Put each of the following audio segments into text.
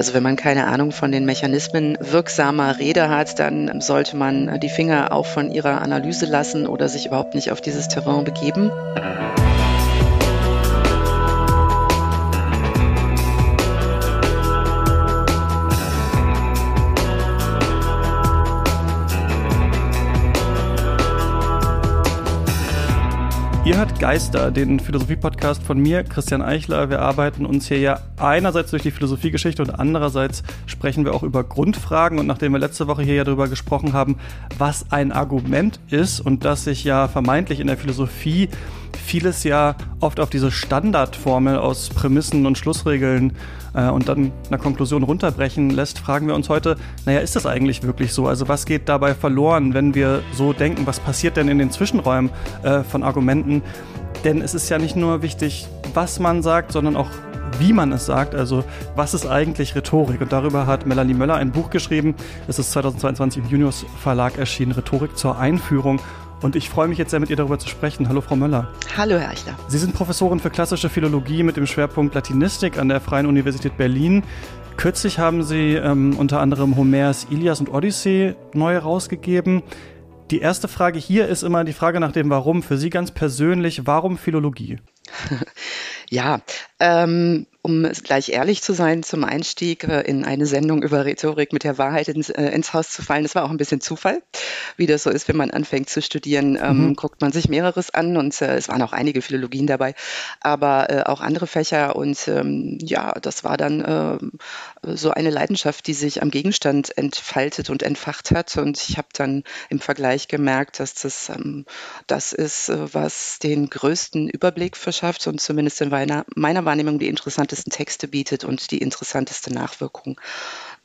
Also wenn man keine Ahnung von den Mechanismen wirksamer Rede hat, dann sollte man die Finger auch von ihrer Analyse lassen oder sich überhaupt nicht auf dieses Terrain begeben. Ihr hört Geister, den Philosophie-Podcast von mir, Christian Eichler. Wir arbeiten uns hier ja einerseits durch die Philosophiegeschichte und andererseits sprechen wir auch über Grundfragen. Und nachdem wir letzte Woche hier ja darüber gesprochen haben, was ein Argument ist und dass sich ja vermeintlich in der Philosophie vieles ja oft auf diese Standardformel aus Prämissen und Schlussregeln äh, und dann einer Konklusion runterbrechen lässt, fragen wir uns heute, naja, ist das eigentlich wirklich so? Also was geht dabei verloren, wenn wir so denken? Was passiert denn in den Zwischenräumen äh, von Argumenten? Denn es ist ja nicht nur wichtig, was man sagt, sondern auch wie man es sagt, also was ist eigentlich Rhetorik? Und darüber hat Melanie Möller ein Buch geschrieben. Es ist 2022 im Junius Verlag erschienen, Rhetorik zur Einführung. Und ich freue mich jetzt sehr, mit ihr darüber zu sprechen. Hallo, Frau Möller. Hallo, Herr Eichler. Sie sind Professorin für klassische Philologie mit dem Schwerpunkt Latinistik an der Freien Universität Berlin. Kürzlich haben Sie ähm, unter anderem Homers Ilias und Odyssee neu herausgegeben. Die erste Frage hier ist immer die Frage nach dem Warum. Für Sie ganz persönlich, warum Philologie? ja, ähm, um gleich ehrlich zu sein, zum Einstieg äh, in eine Sendung über Rhetorik mit der Wahrheit ins, äh, ins Haus zu fallen, das war auch ein bisschen Zufall. Wie das so ist, wenn man anfängt zu studieren, ähm, mhm. guckt man sich mehreres an und äh, es waren auch einige Philologien dabei, aber äh, auch andere Fächer und ähm, ja, das war dann äh, so eine Leidenschaft, die sich am Gegenstand entfaltet und entfacht hat und ich habe dann im Vergleich gemerkt, dass das ähm, das ist, äh, was den größten Überblick verschafft und zumindest in meiner, meiner Wahrnehmung die interessante interessantesten Texte bietet und die interessanteste Nachwirkung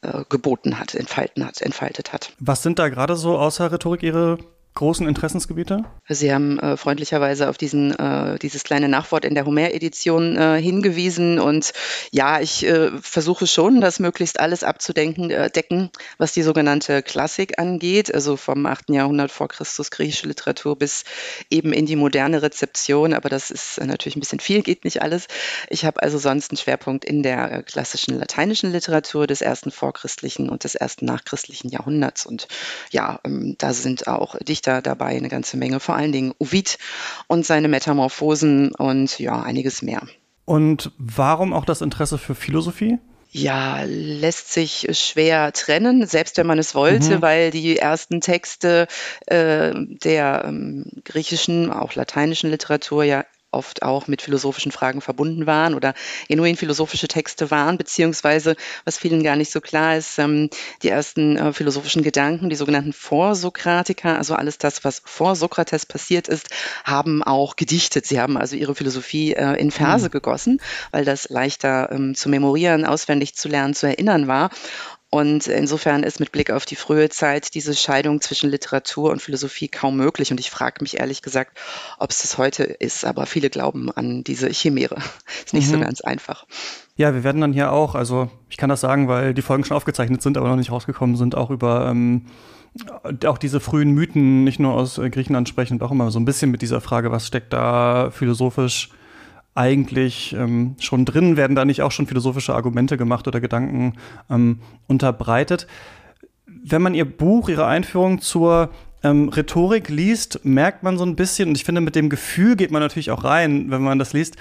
äh, geboten hat, entfalten hat, entfaltet hat. Was sind da gerade so außer Rhetorik Ihre großen Interessensgebiete? Sie haben äh, freundlicherweise auf diesen, äh, dieses kleine Nachwort in der Homer-Edition äh, hingewiesen. Und ja, ich äh, versuche schon, das möglichst alles abzudenken, äh, decken, was die sogenannte Klassik angeht, also vom 8. Jahrhundert vor Christus griechische Literatur bis eben in die moderne Rezeption. Aber das ist äh, natürlich ein bisschen viel, geht nicht alles. Ich habe also sonst einen Schwerpunkt in der klassischen lateinischen Literatur des ersten vorchristlichen und des ersten nachchristlichen Jahrhunderts. Und ja, ähm, da sind auch Dichter Dichter dabei, eine ganze Menge, vor allen Dingen Ovid und seine Metamorphosen und ja, einiges mehr. Und warum auch das Interesse für Philosophie? Ja, lässt sich schwer trennen, selbst wenn man es wollte, mhm. weil die ersten Texte äh, der ähm, griechischen, auch lateinischen Literatur ja oft auch mit philosophischen Fragen verbunden waren oder genuin philosophische Texte waren, beziehungsweise, was vielen gar nicht so klar ist, ähm, die ersten äh, philosophischen Gedanken, die sogenannten Vorsokratiker, also alles das, was vor Sokrates passiert ist, haben auch gedichtet. Sie haben also ihre Philosophie äh, in Verse mhm. gegossen, weil das leichter ähm, zu memorieren, auswendig zu lernen, zu erinnern war. Und insofern ist mit Blick auf die frühe Zeit diese Scheidung zwischen Literatur und Philosophie kaum möglich. Und ich frage mich ehrlich gesagt, ob es das heute ist. Aber viele glauben an diese Chimäre. Ist nicht mhm. so ganz einfach. Ja, wir werden dann hier auch, also ich kann das sagen, weil die Folgen schon aufgezeichnet sind, aber noch nicht rausgekommen sind, auch über ähm, auch diese frühen Mythen nicht nur aus äh, Griechenland sprechen auch immer so ein bisschen mit dieser Frage, was steckt da philosophisch eigentlich ähm, schon drin? Werden da nicht auch schon philosophische Argumente gemacht oder Gedanken ähm, unterbreitet? Wenn man Ihr Buch, Ihre Einführung zur ähm, Rhetorik liest, merkt man so ein bisschen, und ich finde, mit dem Gefühl geht man natürlich auch rein, wenn man das liest,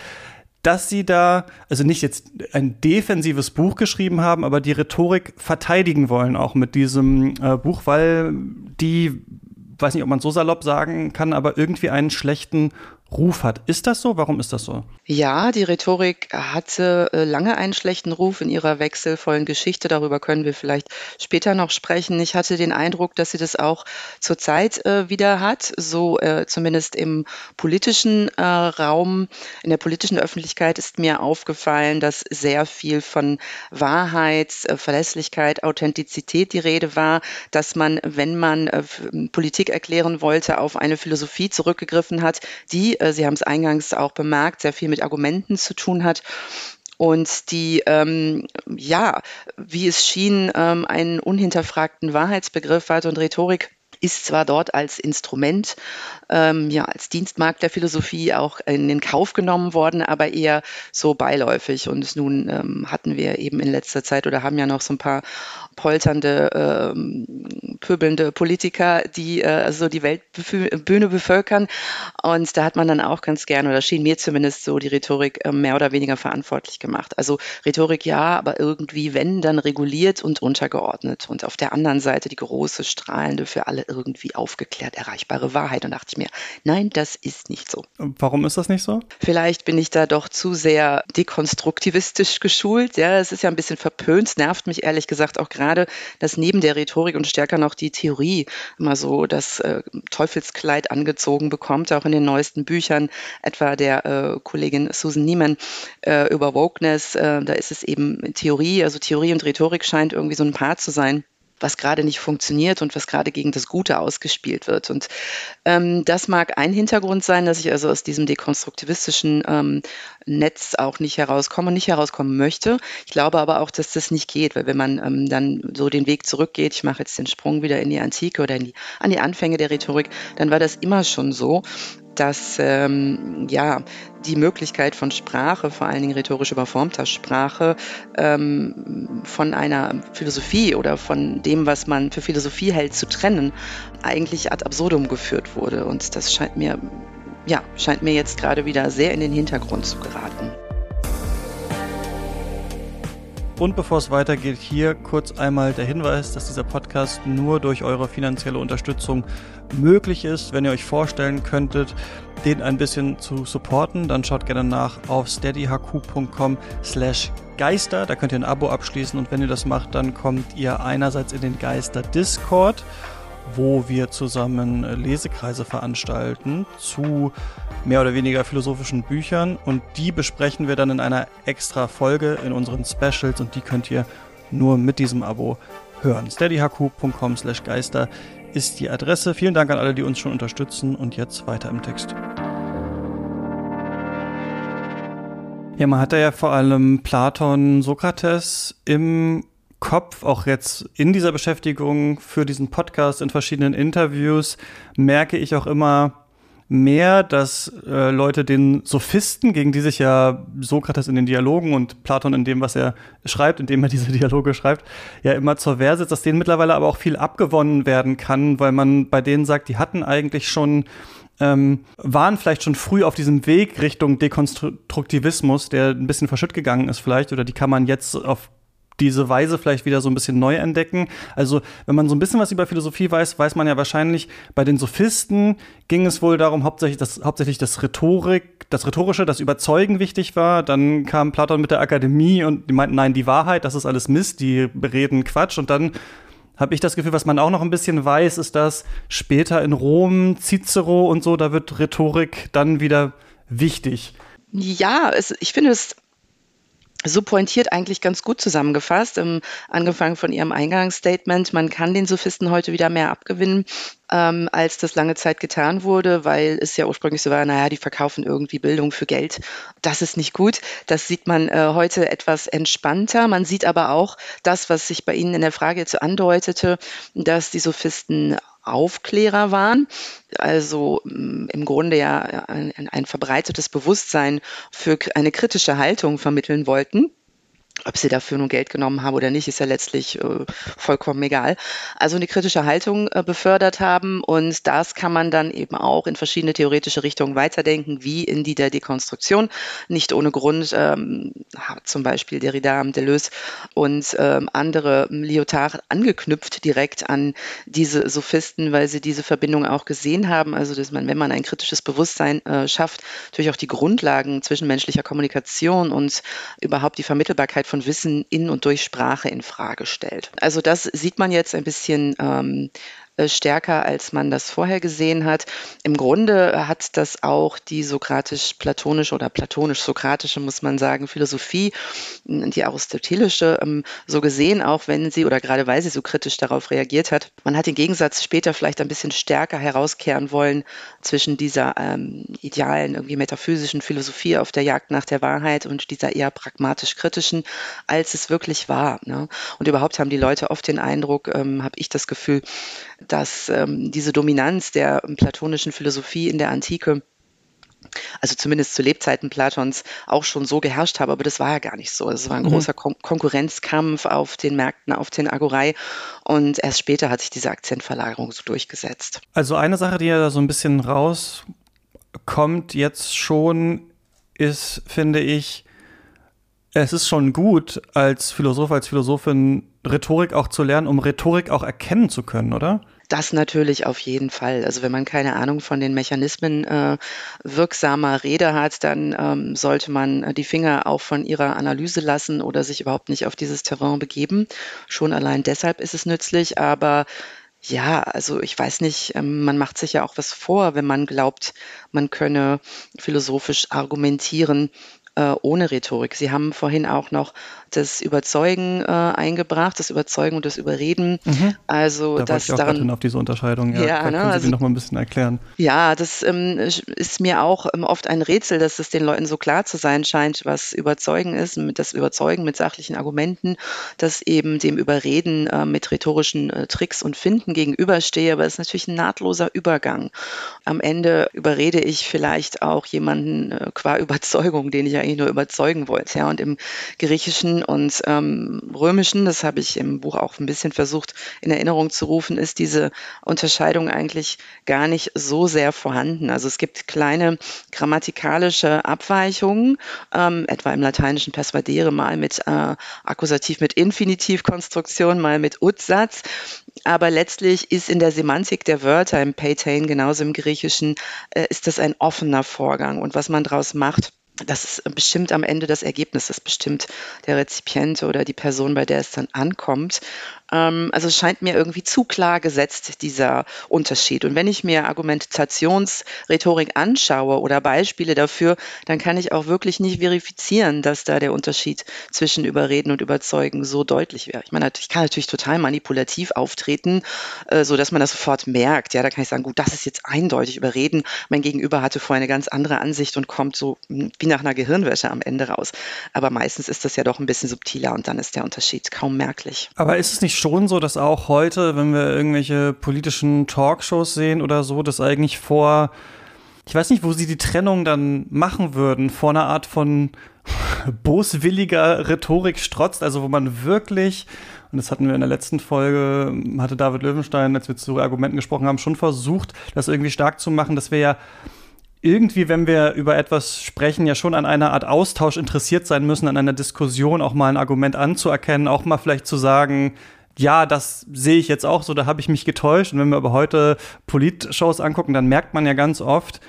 dass sie da, also nicht jetzt ein defensives Buch geschrieben haben, aber die Rhetorik verteidigen wollen auch mit diesem äh, Buch, weil die, weiß nicht, ob man so salopp sagen kann, aber irgendwie einen schlechten Ruf hat. Ist das so? Warum ist das so? Ja, die Rhetorik hatte äh, lange einen schlechten Ruf in ihrer wechselvollen Geschichte. Darüber können wir vielleicht später noch sprechen. Ich hatte den Eindruck, dass sie das auch zurzeit äh, wieder hat, so äh, zumindest im politischen äh, Raum. In der politischen Öffentlichkeit ist mir aufgefallen, dass sehr viel von Wahrheit, äh, Verlässlichkeit, Authentizität die Rede war, dass man, wenn man äh, Politik erklären wollte, auf eine Philosophie zurückgegriffen hat, die äh, Sie haben es eingangs auch bemerkt, sehr viel mit Argumenten zu tun hat. Und die, ähm, ja, wie es schien, ähm, einen unhinterfragten Wahrheitsbegriff hat und Rhetorik ist zwar dort als Instrument, ähm, ja, als Dienstmarkt der Philosophie auch in den Kauf genommen worden, aber eher so beiläufig. Und nun ähm, hatten wir eben in letzter Zeit oder haben ja noch so ein paar polternde, ähm, pöbelnde Politiker, die äh, so die Weltbühne bevölkern. Und da hat man dann auch ganz gerne, oder schien mir zumindest so die Rhetorik äh, mehr oder weniger verantwortlich gemacht. Also Rhetorik ja, aber irgendwie, wenn, dann reguliert und untergeordnet. Und auf der anderen Seite die große, strahlende, für alle irgendwie aufgeklärt erreichbare Wahrheit. Und dachte ich mir, nein, das ist nicht so. Warum ist das nicht so? Vielleicht bin ich da doch zu sehr dekonstruktivistisch geschult. Ja, es ist ja ein bisschen verpönt, nervt mich ehrlich gesagt auch gerade, dass neben der Rhetorik und stärker noch die Theorie immer so das äh, Teufelskleid angezogen bekommt, auch in den neuesten Büchern, etwa der äh, Kollegin Susan Niemann äh, über Wokeness. Äh, da ist es eben Theorie, also Theorie und Rhetorik scheint irgendwie so ein Paar zu sein was gerade nicht funktioniert und was gerade gegen das Gute ausgespielt wird. Und ähm, das mag ein Hintergrund sein, dass ich also aus diesem dekonstruktivistischen ähm, Netz auch nicht herauskomme und nicht herauskommen möchte. Ich glaube aber auch, dass das nicht geht, weil wenn man ähm, dann so den Weg zurückgeht, ich mache jetzt den Sprung wieder in die Antike oder die, an die Anfänge der Rhetorik, dann war das immer schon so, dass ähm, ja die Möglichkeit von Sprache, vor allen Dingen rhetorisch überformter Sprache, ähm, von einer Philosophie oder von dem, was man für Philosophie hält, zu trennen, eigentlich ad absurdum geführt wurde. Und das scheint mir, ja, scheint mir jetzt gerade wieder sehr in den Hintergrund zu geraten. Und bevor es weitergeht, hier kurz einmal der Hinweis, dass dieser Podcast nur durch eure finanzielle Unterstützung möglich ist. Wenn ihr euch vorstellen könntet, den ein bisschen zu supporten, dann schaut gerne nach auf steadyhq.com slash Geister. Da könnt ihr ein Abo abschließen und wenn ihr das macht, dann kommt ihr einerseits in den Geister Discord wo wir zusammen äh, Lesekreise veranstalten zu mehr oder weniger philosophischen Büchern und die besprechen wir dann in einer extra Folge in unseren Specials und die könnt ihr nur mit diesem Abo hören. steadyhq.com slash geister ist die Adresse. Vielen Dank an alle, die uns schon unterstützen und jetzt weiter im Text. Ja, man hat ja vor allem Platon, Sokrates im Kopf, auch jetzt in dieser Beschäftigung für diesen Podcast, in verschiedenen Interviews, merke ich auch immer mehr, dass äh, Leute den Sophisten, gegen die sich ja Sokrates in den Dialogen und Platon in dem, was er schreibt, indem er diese Dialoge schreibt, ja immer zur Wehr setzt, dass denen mittlerweile aber auch viel abgewonnen werden kann, weil man bei denen sagt, die hatten eigentlich schon ähm, waren vielleicht schon früh auf diesem Weg Richtung Dekonstruktivismus, der ein bisschen verschütt gegangen ist vielleicht, oder die kann man jetzt auf diese Weise vielleicht wieder so ein bisschen neu entdecken. Also, wenn man so ein bisschen was über Philosophie weiß, weiß man ja wahrscheinlich, bei den Sophisten ging es wohl darum, hauptsächlich das, hauptsächlich das Rhetorik, das Rhetorische, das Überzeugen wichtig war. Dann kam Platon mit der Akademie und die meinten, nein, die Wahrheit, das ist alles Mist, die reden Quatsch. Und dann habe ich das Gefühl, was man auch noch ein bisschen weiß, ist, dass später in Rom, Cicero und so, da wird Rhetorik dann wieder wichtig. Ja, es, ich finde es so pointiert eigentlich ganz gut zusammengefasst, ähm, angefangen von Ihrem Eingangsstatement. Man kann den Sophisten heute wieder mehr abgewinnen, ähm, als das lange Zeit getan wurde, weil es ja ursprünglich so war, naja, die verkaufen irgendwie Bildung für Geld. Das ist nicht gut. Das sieht man äh, heute etwas entspannter. Man sieht aber auch das, was sich bei Ihnen in der Frage jetzt so andeutete, dass die Sophisten Aufklärer waren, also mm, im Grunde ja ein, ein verbreitetes Bewusstsein für eine kritische Haltung vermitteln wollten. Ob sie dafür nun Geld genommen haben oder nicht, ist ja letztlich äh, vollkommen egal. Also eine kritische Haltung äh, befördert haben und das kann man dann eben auch in verschiedene theoretische Richtungen weiterdenken, wie in die der Dekonstruktion. Nicht ohne Grund ähm, zum Beispiel Derrida, Deleuze und ähm, andere Lyotard angeknüpft direkt an diese Sophisten, weil sie diese Verbindung auch gesehen haben. Also dass man, wenn man ein kritisches Bewusstsein äh, schafft, natürlich auch die Grundlagen zwischenmenschlicher Kommunikation und überhaupt die Vermittelbarkeit Verfügbarkeit von Wissen in und durch Sprache in Frage stellt. Also das sieht man jetzt ein bisschen ähm, äh, stärker, als man das vorher gesehen hat. Im Grunde hat das auch die sokratisch-platonische oder platonisch-sokratische, muss man sagen, Philosophie, die aristotelische, ähm, so gesehen, auch wenn sie oder gerade weil sie so kritisch darauf reagiert hat. Man hat den Gegensatz später vielleicht ein bisschen stärker herauskehren wollen zwischen dieser ähm, idealen, irgendwie metaphysischen Philosophie auf der Jagd nach der Wahrheit und dieser eher pragmatisch-kritischen, als es wirklich war. Ne? Und überhaupt haben die Leute oft den Eindruck, ähm, habe ich das Gefühl, dass ähm, diese Dominanz der platonischen Philosophie in der Antike also zumindest zu Lebzeiten Platons auch schon so geherrscht habe, aber das war ja gar nicht so. Es war ein mhm. großer Kon Konkurrenzkampf auf den Märkten, auf den Agorei und erst später hat sich diese Akzentverlagerung so durchgesetzt. Also eine Sache, die ja da so ein bisschen rauskommt jetzt schon, ist, finde ich, es ist schon gut, als Philosoph, als Philosophin Rhetorik auch zu lernen, um Rhetorik auch erkennen zu können, oder? Das natürlich auf jeden Fall. Also wenn man keine Ahnung von den Mechanismen äh, wirksamer Rede hat, dann ähm, sollte man die Finger auch von ihrer Analyse lassen oder sich überhaupt nicht auf dieses Terrain begeben. Schon allein deshalb ist es nützlich, aber ja, also ich weiß nicht, ähm, man macht sich ja auch was vor, wenn man glaubt, man könne philosophisch argumentieren äh, ohne Rhetorik. Sie haben vorhin auch noch das Überzeugen äh, eingebracht, das Überzeugen und das Überreden. Mhm. Also da das ich auch daran auf diese Unterscheidung. Ja, ja ne, können Sie also, noch mal ein bisschen erklären. Ja, das ähm, ist mir auch ähm, oft ein Rätsel, dass es den Leuten so klar zu sein scheint, was Überzeugen ist, das Überzeugen mit sachlichen Argumenten, dass eben dem Überreden äh, mit rhetorischen äh, Tricks und Finden gegenüberstehe. Aber es ist natürlich ein nahtloser Übergang. Am Ende überrede ich vielleicht auch jemanden äh, qua Überzeugung, den ich eigentlich nur überzeugen wollte. Ja, und im Griechischen und ähm, Römischen, das habe ich im Buch auch ein bisschen versucht in Erinnerung zu rufen, ist diese Unterscheidung eigentlich gar nicht so sehr vorhanden. Also es gibt kleine grammatikalische Abweichungen, ähm, etwa im lateinischen Persuadere mal mit äh, Akkusativ mit Infinitivkonstruktion, mal mit Utsatz. Aber letztlich ist in der Semantik der Wörter im Peitain, genauso im Griechischen, äh, ist das ein offener Vorgang. Und was man daraus macht, das ist bestimmt am Ende das Ergebnis, das bestimmt der Rezipient oder die Person, bei der es dann ankommt. Ähm, also es scheint mir irgendwie zu klar gesetzt, dieser Unterschied. Und wenn ich mir Argumentationsrhetorik anschaue oder Beispiele dafür, dann kann ich auch wirklich nicht verifizieren, dass da der Unterschied zwischen Überreden und Überzeugen so deutlich wäre. Ich meine, ich kann natürlich total manipulativ auftreten, äh, so dass man das sofort merkt. Ja, da kann ich sagen, gut, das ist jetzt eindeutig Überreden. Mein Gegenüber hatte vorher eine ganz andere Ansicht und kommt so wie nach einer Gehirnwäsche am Ende raus. Aber meistens ist das ja doch ein bisschen subtiler und dann ist der Unterschied kaum merklich. Aber ist es nicht schon so, dass auch heute, wenn wir irgendwelche politischen Talkshows sehen oder so, dass eigentlich vor, ich weiß nicht, wo sie die Trennung dann machen würden, vor einer Art von boswilliger Rhetorik strotzt, also wo man wirklich, und das hatten wir in der letzten Folge, hatte David Löwenstein, als wir zu Argumenten gesprochen haben, schon versucht, das irgendwie stark zu machen, dass wir ja irgendwie, wenn wir über etwas sprechen, ja schon an einer Art Austausch interessiert sein müssen, an einer Diskussion auch mal ein Argument anzuerkennen, auch mal vielleicht zu sagen, ja, das sehe ich jetzt auch so, da habe ich mich getäuscht. Und wenn wir aber heute Politshows angucken, dann merkt man ja ganz oft,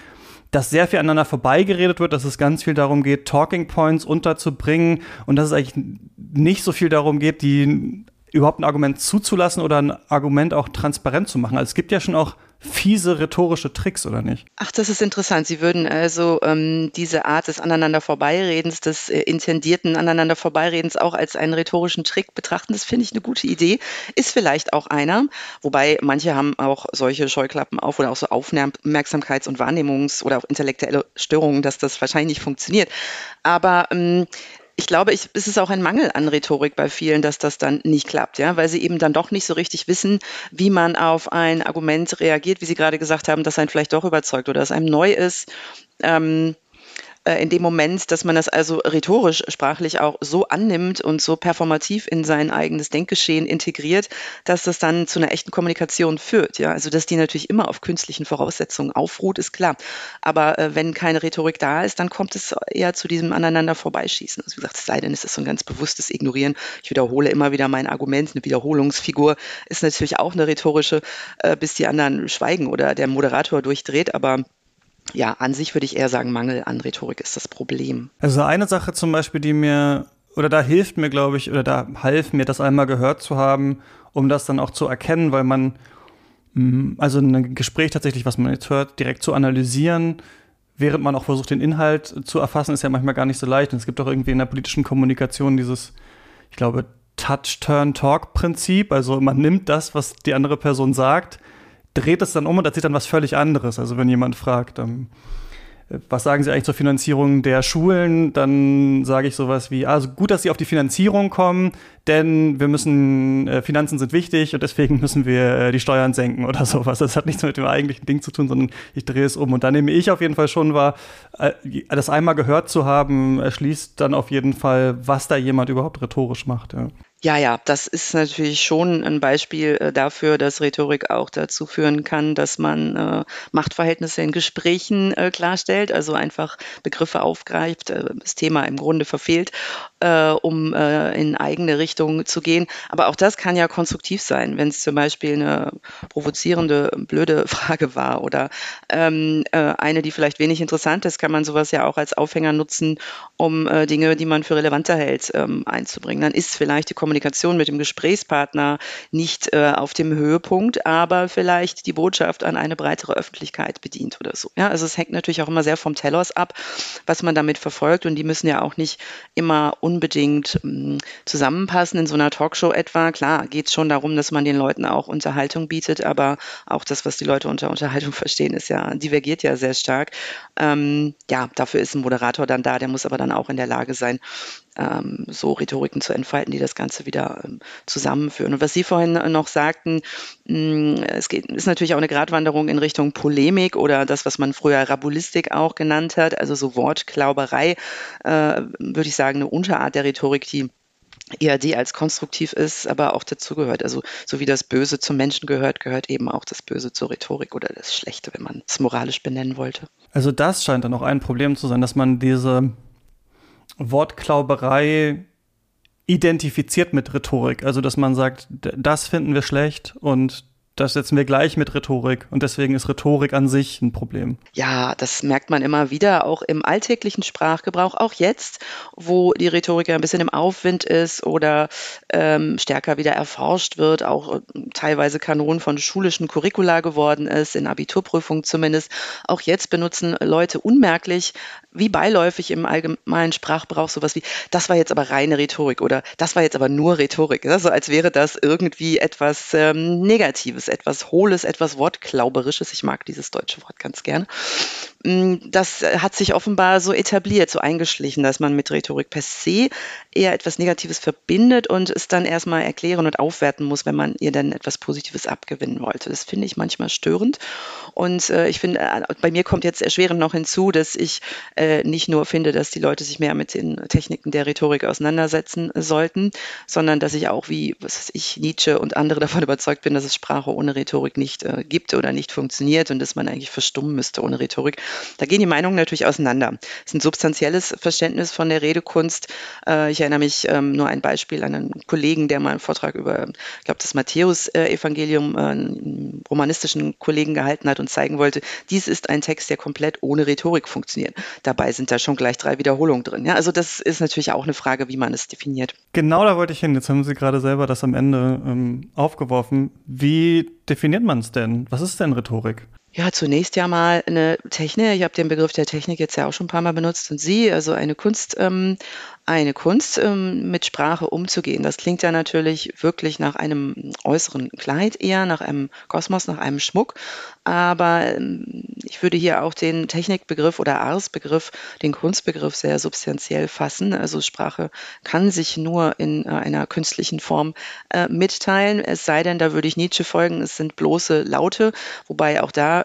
dass sehr viel aneinander vorbeigeredet wird, dass es ganz viel darum geht, Talking Points unterzubringen und dass es eigentlich nicht so viel darum geht, die überhaupt ein Argument zuzulassen oder ein Argument auch transparent zu machen. Also es gibt ja schon auch fiese rhetorische Tricks, oder nicht? Ach, das ist interessant. Sie würden also ähm, diese Art des aneinander Vorbeiredens, des äh, intendierten aneinander Vorbeiredens auch als einen rhetorischen Trick betrachten. Das finde ich eine gute Idee. Ist vielleicht auch einer, wobei manche haben auch solche Scheuklappen auf oder auch so Aufmerksamkeits- und Wahrnehmungs- oder auch intellektuelle Störungen, dass das wahrscheinlich nicht funktioniert. Aber ähm, ich glaube, ich, es ist auch ein Mangel an Rhetorik bei vielen, dass das dann nicht klappt, ja, weil sie eben dann doch nicht so richtig wissen, wie man auf ein Argument reagiert, wie Sie gerade gesagt haben, das einen vielleicht doch überzeugt oder das einem neu ist. Ähm, äh, in dem Moment, dass man das also rhetorisch, sprachlich auch so annimmt und so performativ in sein eigenes Denkgeschehen integriert, dass das dann zu einer echten Kommunikation führt. Ja, also dass die natürlich immer auf künstlichen Voraussetzungen aufruht, ist klar. Aber äh, wenn keine Rhetorik da ist, dann kommt es eher zu diesem aneinander vorbeischießen. Also wie gesagt, es sei denn, es ist so ein ganz bewusstes Ignorieren. Ich wiederhole immer wieder mein Argument. Eine Wiederholungsfigur ist natürlich auch eine rhetorische, äh, bis die anderen schweigen oder der Moderator durchdreht. Aber ja, an sich würde ich eher sagen, Mangel an Rhetorik ist das Problem. Also eine Sache zum Beispiel, die mir, oder da hilft mir, glaube ich, oder da half mir, das einmal gehört zu haben, um das dann auch zu erkennen, weil man, mm, also ein Gespräch tatsächlich, was man jetzt hört, direkt zu analysieren, während man auch versucht, den Inhalt zu erfassen, ist ja manchmal gar nicht so leicht. Und es gibt auch irgendwie in der politischen Kommunikation dieses, ich glaube, Touch-Turn-Talk-Prinzip. Also man nimmt das, was die andere Person sagt, dreht es dann um und erzählt dann was völlig anderes. Also wenn jemand fragt, ähm, was sagen Sie eigentlich zur Finanzierung der Schulen? Dann sage ich sowas wie, also gut, dass Sie auf die Finanzierung kommen, denn wir müssen, äh, Finanzen sind wichtig und deswegen müssen wir äh, die Steuern senken oder sowas. Das hat nichts mit dem eigentlichen Ding zu tun, sondern ich drehe es um. Und da nehme ich auf jeden Fall schon wahr, äh, das einmal gehört zu haben, erschließt dann auf jeden Fall, was da jemand überhaupt rhetorisch macht. Ja. Ja, ja, das ist natürlich schon ein Beispiel äh, dafür, dass Rhetorik auch dazu führen kann, dass man äh, Machtverhältnisse in Gesprächen äh, klarstellt, also einfach Begriffe aufgreift, äh, das Thema im Grunde verfehlt, äh, um in eigene Richtung zu gehen. Aber auch das kann ja konstruktiv sein, wenn es zum Beispiel eine provozierende, blöde Frage war oder ähm, eine, die vielleicht wenig interessant ist, kann man sowas ja auch als Aufhänger nutzen, um Dinge, die man für relevanter hält, ähm, einzubringen. Dann ist vielleicht die Kommunikation Kommunikation mit dem Gesprächspartner nicht äh, auf dem Höhepunkt, aber vielleicht die Botschaft an eine breitere Öffentlichkeit bedient oder so. Ja, also es hängt natürlich auch immer sehr vom Telos ab, was man damit verfolgt und die müssen ja auch nicht immer unbedingt mh, mm, zusammenpassen in so einer Talkshow etwa. Klar, geht es schon darum, dass man den Leuten auch Unterhaltung bietet, aber auch das, was die Leute unter Unterhaltung verstehen, ist ja, divergiert ja sehr stark. Ähm, ja, dafür ist ein Moderator dann da, der muss aber dann auch in der Lage sein, ähm, so Rhetoriken zu entfalten, die das Ganze wieder ähm, zusammenführen. Und was Sie vorhin noch sagten, mh, mm, es geht, ist natürlich auch eine Gratwanderung in Richtung Polemik oder das, was man früher Rabulistik auch genannt hat, also so Wortklauberei, äh, würde ich sagen, eine Unterart der Rhetorik, die eher die als konstruktiv ist, aber auch dazu gehört. Also so wie das Böse zum Menschen gehört, gehört eben auch das Böse zur Rhetorik oder das Schlechte, wenn man es moralisch benennen wollte. Also das scheint dann auch ein Problem zu sein, dass man diese Wortklauberei identifiziert mit Rhetorik. Also, dass man sagt, das finden wir schlecht und das setzen wir gleich mit Rhetorik und deswegen ist Rhetorik an sich ein Problem. Ja, das merkt man immer wieder, auch im alltäglichen Sprachgebrauch, auch jetzt, wo die Rhetorik ja ein bisschen im Aufwind ist oder ähm, stärker wieder erforscht wird, auch äh, teilweise Kanon von schulischen Curricula geworden ist, in Abiturprüfungen zumindest. Auch jetzt benutzen Leute unmerklich, wie beiläufig im allgemeinen Sprachgebrauch sowas wie, das war jetzt aber reine Rhetorik oder das war jetzt aber nur Rhetorik. Also als wäre das irgendwie etwas ähm, Negatives etwas, Hohles, etwas Wortklauberisches. Ich mag dieses deutsche Wort ganz gern. Mm, das hat sich offenbar so etabliert, so eingeschlichen, dass man mit Rhetorik per se eher etwas Negatives verbindet und es dann erstmal erklären und aufwerten muss, wenn man ihr dann etwas Positives abgewinnen wollte. Das finde ich manchmal störend. Und äh, ich finde, äh, bei mir kommt jetzt erschwerend noch hinzu, dass ich äh, nicht nur finde, dass die Leute sich mehr mit den Techniken der Rhetorik auseinandersetzen sollten, sondern dass ich auch wie, was weiß ich, Nietzsche und andere davon überzeugt bin, dass es Sprache ohne Rhetorik nicht äh, gibt oder nicht funktioniert und dass man eigentlich verstummen müsste ohne Rhetorik. Da gehen die Meinungen natürlich auseinander. Es ist ein substanzielles Verständnis von der Redekunst. Äh, ich erinnere mich ähm, nur ein Beispiel an einen Kollegen, der mal einen Vortrag über, ich glaube, das Matthäus-Evangelium, äh, einen romanistischen Kollegen gehalten hat und zeigen wollte, dies ist ein Text, der komplett ohne Rhetorik funktioniert. Dabei sind da schon gleich drei Wiederholungen drin. Ja, also das ist natürlich auch eine Frage, wie man es definiert. Genau da wollte ich hin. Jetzt haben Sie gerade selber das am Ende ähm, aufgeworfen. Wie definiert man es denn? Was ist denn Rhetorik? Ja, zunächst ja mal eine Technik. Ich habe den Begriff der Technik jetzt ja auch schon ein paar Mal benutzt und Sie, also eine Kunst, ähm, eine Kunst, ähm, mit Sprache umzugehen. Das klingt ja natürlich wirklich nach einem äußeren Kleid eher, nach einem Kosmos, nach einem Schmuck. Aber ähm, ich würde hier auch den Technikbegriff oder Ars-Begriff, den Kunstbegriff sehr substanziell fassen. Also Sprache kann sich nur in äh, einer künstlichen Form äh, mitteilen. Es sei denn, da würde ich Nietzsche folgen, es sind bloße Laute, wobei auch da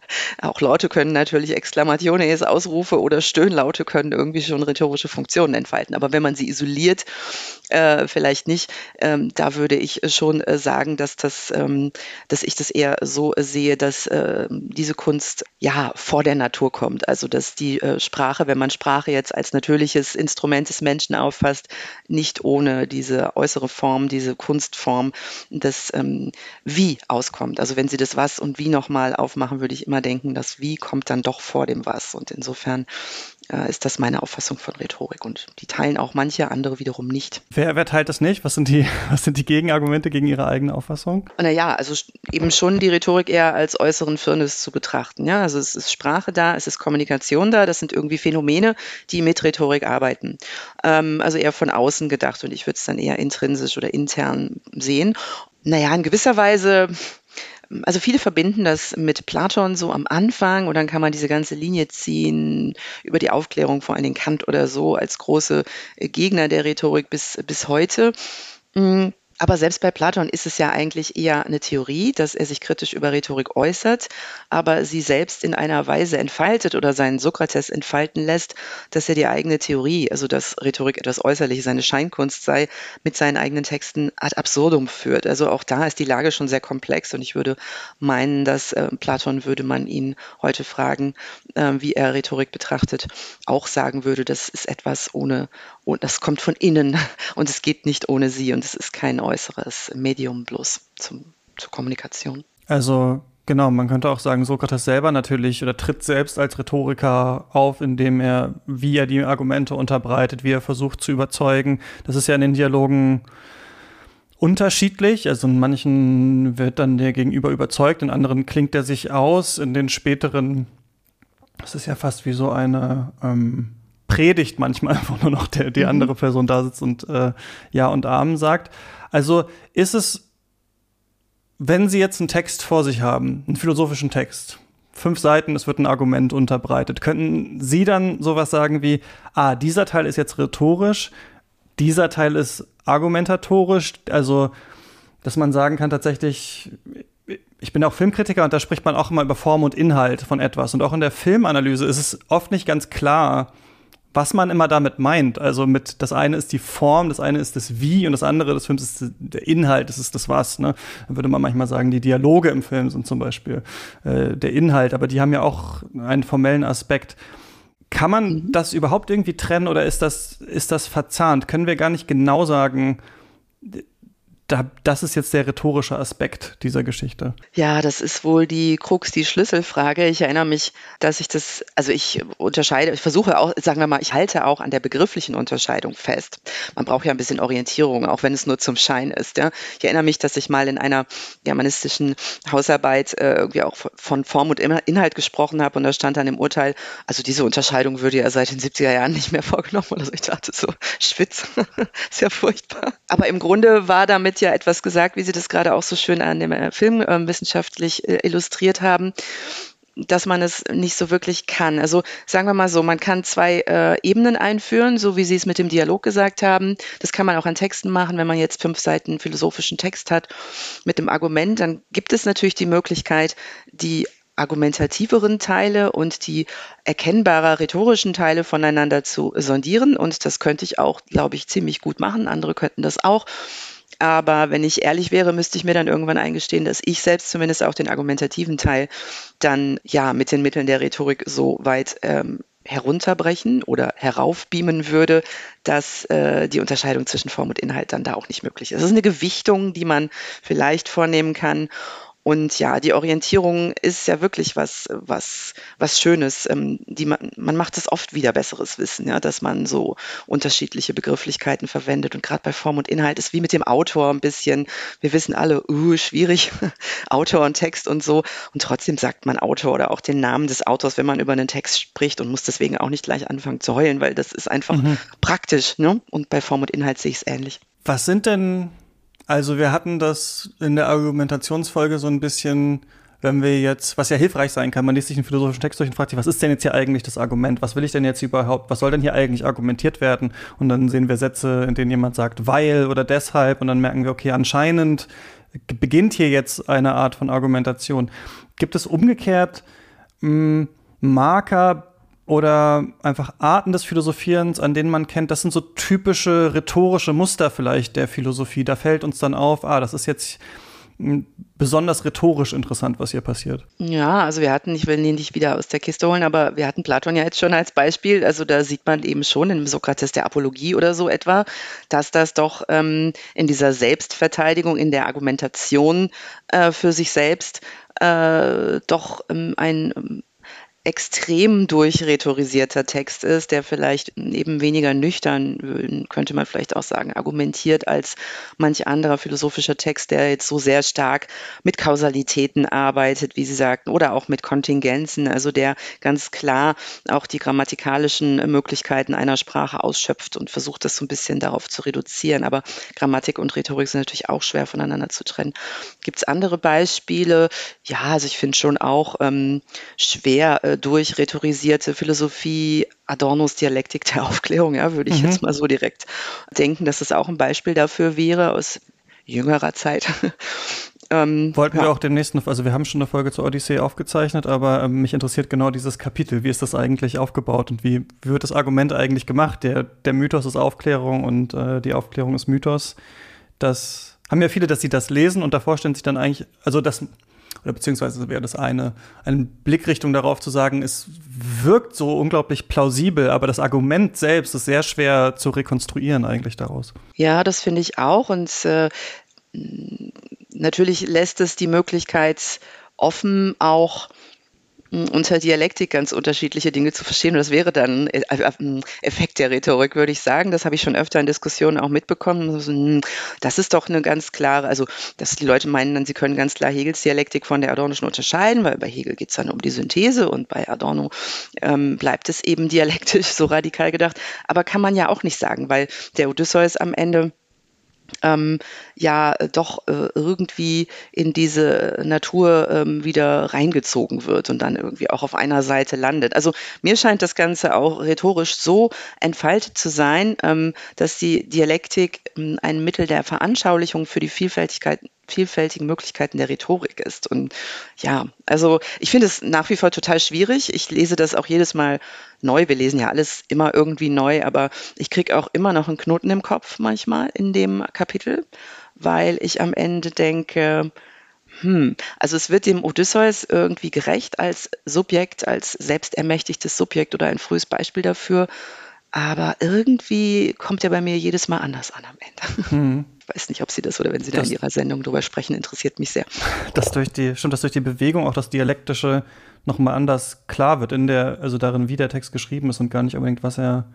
Auch Laute können natürlich Exklamationes, Ausrufe oder Stöhnlaute können irgendwie schon rhetorische Funktionen entfalten. Aber wenn man sie isoliert, äh, vielleicht nicht, ähm, da würde ich schon äh, sagen, dass das, ähm, dass ich das eher so sehe, dass äh, diese Kunst ja vor der Natur kommt. Also dass die äh, Sprache, wenn man Sprache jetzt als natürliches Instrument des Menschen auffasst, nicht ohne diese äußere Form, diese Kunstform, das ähm, Wie auskommt. Also wenn Sie das Was und Wie nochmal aufmachen, würde ich immer denken, das Wie kommt dann doch vor dem Was. Und insofern äh, ist das meine Auffassung von Rhetorik. Und die teilen auch manche, andere wiederum nicht. Wer, wer teilt das nicht? Was sind, die, was sind die Gegenargumente gegen Ihre eigene Auffassung? Naja, also eben schon die Rhetorik eher als äußeren Firnis zu betrachten. Ja? Also es ist Sprache da, es ist Kommunikation da, das sind irgendwie Phänomene, die mit Rhetorik arbeiten. Ähm, also eher von außen gedacht und ich würde es dann eher intrinsisch oder intern sehen. Naja, in gewisser Weise also viele verbinden das mit Platon so am Anfang und dann kann man diese ganze Linie ziehen über die Aufklärung, vor allen Dingen Kant oder so, als große Gegner der Rhetorik bis, bis heute. Mm, aber selbst bei Platon ist es ja eigentlich eher eine Theorie, dass er sich kritisch über Rhetorik äußert, aber sie selbst in einer Weise entfaltet oder seinen Sokrates entfalten lässt, dass er die eigene Theorie, also dass Rhetorik etwas Äußerliches, seine Scheinkunst sei, mit seinen eigenen Texten ad absurdum führt. Also auch da ist die Lage schon sehr komplex und ich würde meinen, dass äh, Platon, würde man ihn heute fragen, äh, wie er Rhetorik betrachtet, auch sagen würde, das ist etwas ohne, und das kommt von innen und es geht nicht ohne sie und es ist kein äußeres Medium bloß zum, zur Kommunikation. Also genau, man könnte auch sagen, Sokrates selber natürlich oder tritt selbst als Rhetoriker auf, indem er, wie er die Argumente unterbreitet, wie er versucht zu überzeugen. Das ist ja in den Dialogen unterschiedlich. Also in manchen wird dann der Gegenüber überzeugt, in anderen klingt er sich aus, in den späteren, das ist ja fast wie so eine ähm, Predigt manchmal, wo nur noch der, die mhm. andere Person da sitzt und äh, Ja und Amen sagt. Also ist es, wenn Sie jetzt einen Text vor sich haben, einen philosophischen Text, fünf Seiten, es wird ein Argument unterbreitet, könnten Sie dann sowas sagen wie, ah, dieser Teil ist jetzt rhetorisch, dieser Teil ist argumentatorisch, also dass man sagen kann tatsächlich, ich bin auch Filmkritiker und da spricht man auch immer über Form und Inhalt von etwas. Und auch in der Filmanalyse ist es oft nicht ganz klar, was man immer damit meint. Also mit das eine ist die Form, das eine ist das Wie und das andere des Films ist der Inhalt, das ist das Was. Ne? Dann würde man manchmal sagen, die Dialoge im Film sind zum Beispiel äh, der Inhalt, aber die haben ja auch einen formellen Aspekt. Kann man mhm. das überhaupt irgendwie trennen oder ist das, ist das verzahnt? Können wir gar nicht genau sagen, da, das ist jetzt der rhetorische Aspekt dieser Geschichte. Ja, das ist wohl die Krux, die Schlüsselfrage. Ich erinnere mich, dass ich das, also ich unterscheide, ich versuche auch, sagen wir mal, ich halte auch an der begrifflichen Unterscheidung fest. Man braucht ja ein bisschen Orientierung, auch wenn es nur zum Schein ist. Ja. Ich erinnere mich, dass ich mal in einer germanistischen Hausarbeit äh, irgendwie auch von Form und Inhalt gesprochen habe und da stand dann im Urteil, also diese Unterscheidung würde ja seit den 70er Jahren nicht mehr vorgenommen oder so. Ich dachte so, Schwitz, ist ja furchtbar. Aber im Grunde war damit ja etwas gesagt, wie Sie das gerade auch so schön an dem äh, Film äh, wissenschaftlich äh, illustriert haben dass man es nicht so wirklich kann. Also sagen wir mal so, man kann zwei äh, Ebenen einführen, so wie Sie es mit dem Dialog gesagt haben. Das kann man auch an Texten machen, wenn man jetzt fünf Seiten philosophischen Text hat mit dem Argument, dann gibt es natürlich die Möglichkeit, die argumentativeren Teile und die erkennbarer rhetorischen Teile voneinander zu sondieren. Und das könnte ich auch, glaube ich, ziemlich gut machen. Andere könnten das auch. Aber wenn ich ehrlich wäre, müsste ich mir dann irgendwann eingestehen, dass ich selbst zumindest auch den argumentativen Teil dann ja mit den Mitteln der Rhetorik so weit ähm, herunterbrechen oder heraufbeamen würde, dass äh, die Unterscheidung zwischen Form und Inhalt dann da auch nicht möglich ist. Das ist eine Gewichtung, die man vielleicht vornehmen kann. Und ja, die Orientierung ist ja wirklich was, was, was Schönes. Ähm, die man, man macht es oft wieder besseres Wissen, ja, dass man so unterschiedliche Begrifflichkeiten verwendet. Und gerade bei Form und Inhalt ist wie mit dem Autor ein bisschen, wir wissen alle, uh, schwierig, Autor und Text und so. Und trotzdem sagt man Autor oder auch den Namen des Autors, wenn man über einen Text spricht und muss deswegen auch nicht gleich anfangen zu heulen, weil das ist einfach mhm. praktisch. Ne? Und bei Form und Inhalt sehe ich es ähnlich. Was sind denn also wir hatten das in der Argumentationsfolge so ein bisschen, wenn wir jetzt, was ja hilfreich sein kann, man liest sich einen philosophischen Text durch und fragt sich, was ist denn jetzt hier eigentlich das Argument? Was will ich denn jetzt überhaupt? Was soll denn hier eigentlich argumentiert werden? Und dann sehen wir Sätze, in denen jemand sagt, weil oder deshalb und dann merken wir, okay, anscheinend beginnt hier jetzt eine Art von Argumentation. Gibt es umgekehrt mh, hm, Marker, oder einfach Arten des Philosophierens, an denen man kennt, das sind so typische rhetorische Muster vielleicht der Philosophie. Da fällt uns dann auf, ah, das ist jetzt hm, besonders rhetorisch interessant, was hier passiert. Ja, also wir hatten, ich will ihn nicht wieder aus der Kiste holen, aber wir hatten Platon ja jetzt schon als Beispiel. Also da sieht man eben schon in Sokrates der Apologie oder so etwa, dass das doch ähm, in dieser Selbstverteidigung, in der Argumentation äh, für sich selbst äh, doch ähm, ein extrem durchrhetorisierter Text ist, der vielleicht eben weniger nüchtern, könnte man vielleicht auch sagen, argumentiert als manch anderer philosophischer Text, der jetzt so sehr stark mit Kausalitäten arbeitet, wie Sie sagten, oder auch mit Kontingenzen, also der ganz klar auch die grammatikalischen Möglichkeiten einer Sprache ausschöpft und versucht, das so ein bisschen darauf zu reduzieren. Aber Grammatik und Rhetorik sind natürlich auch schwer voneinander zu trennen. Gibt es andere Beispiele? Ja, also ich finde schon auch ähm, schwer, durch rhetorisierte Philosophie, Adornos Dialektik der Aufklärung, ja, würde ich mhm. jetzt mal so direkt denken, dass das auch ein Beispiel dafür wäre aus jüngerer Zeit. ähm, Wollten ja. wir auch demnächst, also wir haben schon eine Folge zur Odyssee aufgezeichnet, aber ähm, mich interessiert genau dieses Kapitel. Wie ist das eigentlich aufgebaut und wie, wie wird das Argument eigentlich gemacht? Der, der Mythos ist Aufklärung und äh, die Aufklärung ist Mythos. Das haben ja viele, dass sie das lesen und davor stellen sich dann eigentlich, also das oder beziehungsweise wäre das eine, eine Blickrichtung darauf zu sagen, es wirkt so unglaublich plausibel, aber das Argument selbst ist sehr schwer zu rekonstruieren eigentlich daraus. Ja, das finde ich auch und äh, natürlich lässt es die Möglichkeit offen, auch unter Dialektik ganz unterschiedliche Dinge zu verstehen. Und das wäre dann ein Effekt der Rhetorik, würde ich sagen. Das habe ich schon öfter in Diskussionen auch mitbekommen. Hm, das ist doch eine ganz klare, also dass die Leute meinen dann, sie können ganz klar Hegels Dialektik von der Adornoschen unterscheiden, weil bei Hegel geht es dann um die Synthese und bei Adorno ähm, bleibt es eben dialektisch so radikal gedacht. Aber kann man ja auch nicht sagen, weil der Odysseus am Ende ähm, ja äh, doch äh, irgendwie in diese Natur ähm, wieder reingezogen wird und dann irgendwie auch auf einer Seite landet. Also mir scheint das Ganze auch rhetorisch so entfaltet zu sein, ähm, dass die Dialektik ähm, ein Mittel der Veranschaulichung für die Vielfältigkeit vielfältigen Möglichkeiten der Rhetorik ist. Und ja, also ich finde es nach wie vor total schwierig. Ich lese das auch jedes Mal neu. Wir lesen ja alles immer irgendwie neu, aber ich kriege auch immer noch einen Knoten im Kopf manchmal in dem Kapitel, weil ich am Ende denke, hm, also es wird dem Odysseus irgendwie gerecht als Subjekt, als selbstermächtigtes Subjekt oder ein frühes Beispiel dafür. Aber irgendwie kommt er bei mir jedes Mal anders an am Ende. Hm weiß nicht, ob Sie das oder wenn Sie da in Ihrer Sendung drüber sprechen, interessiert mich sehr. Das durch die, stimmt, dass durch die Bewegung auch das Dialektische nochmal anders klar wird in der, also darin, wie der Text geschrieben ist und gar nicht unbedingt, was er,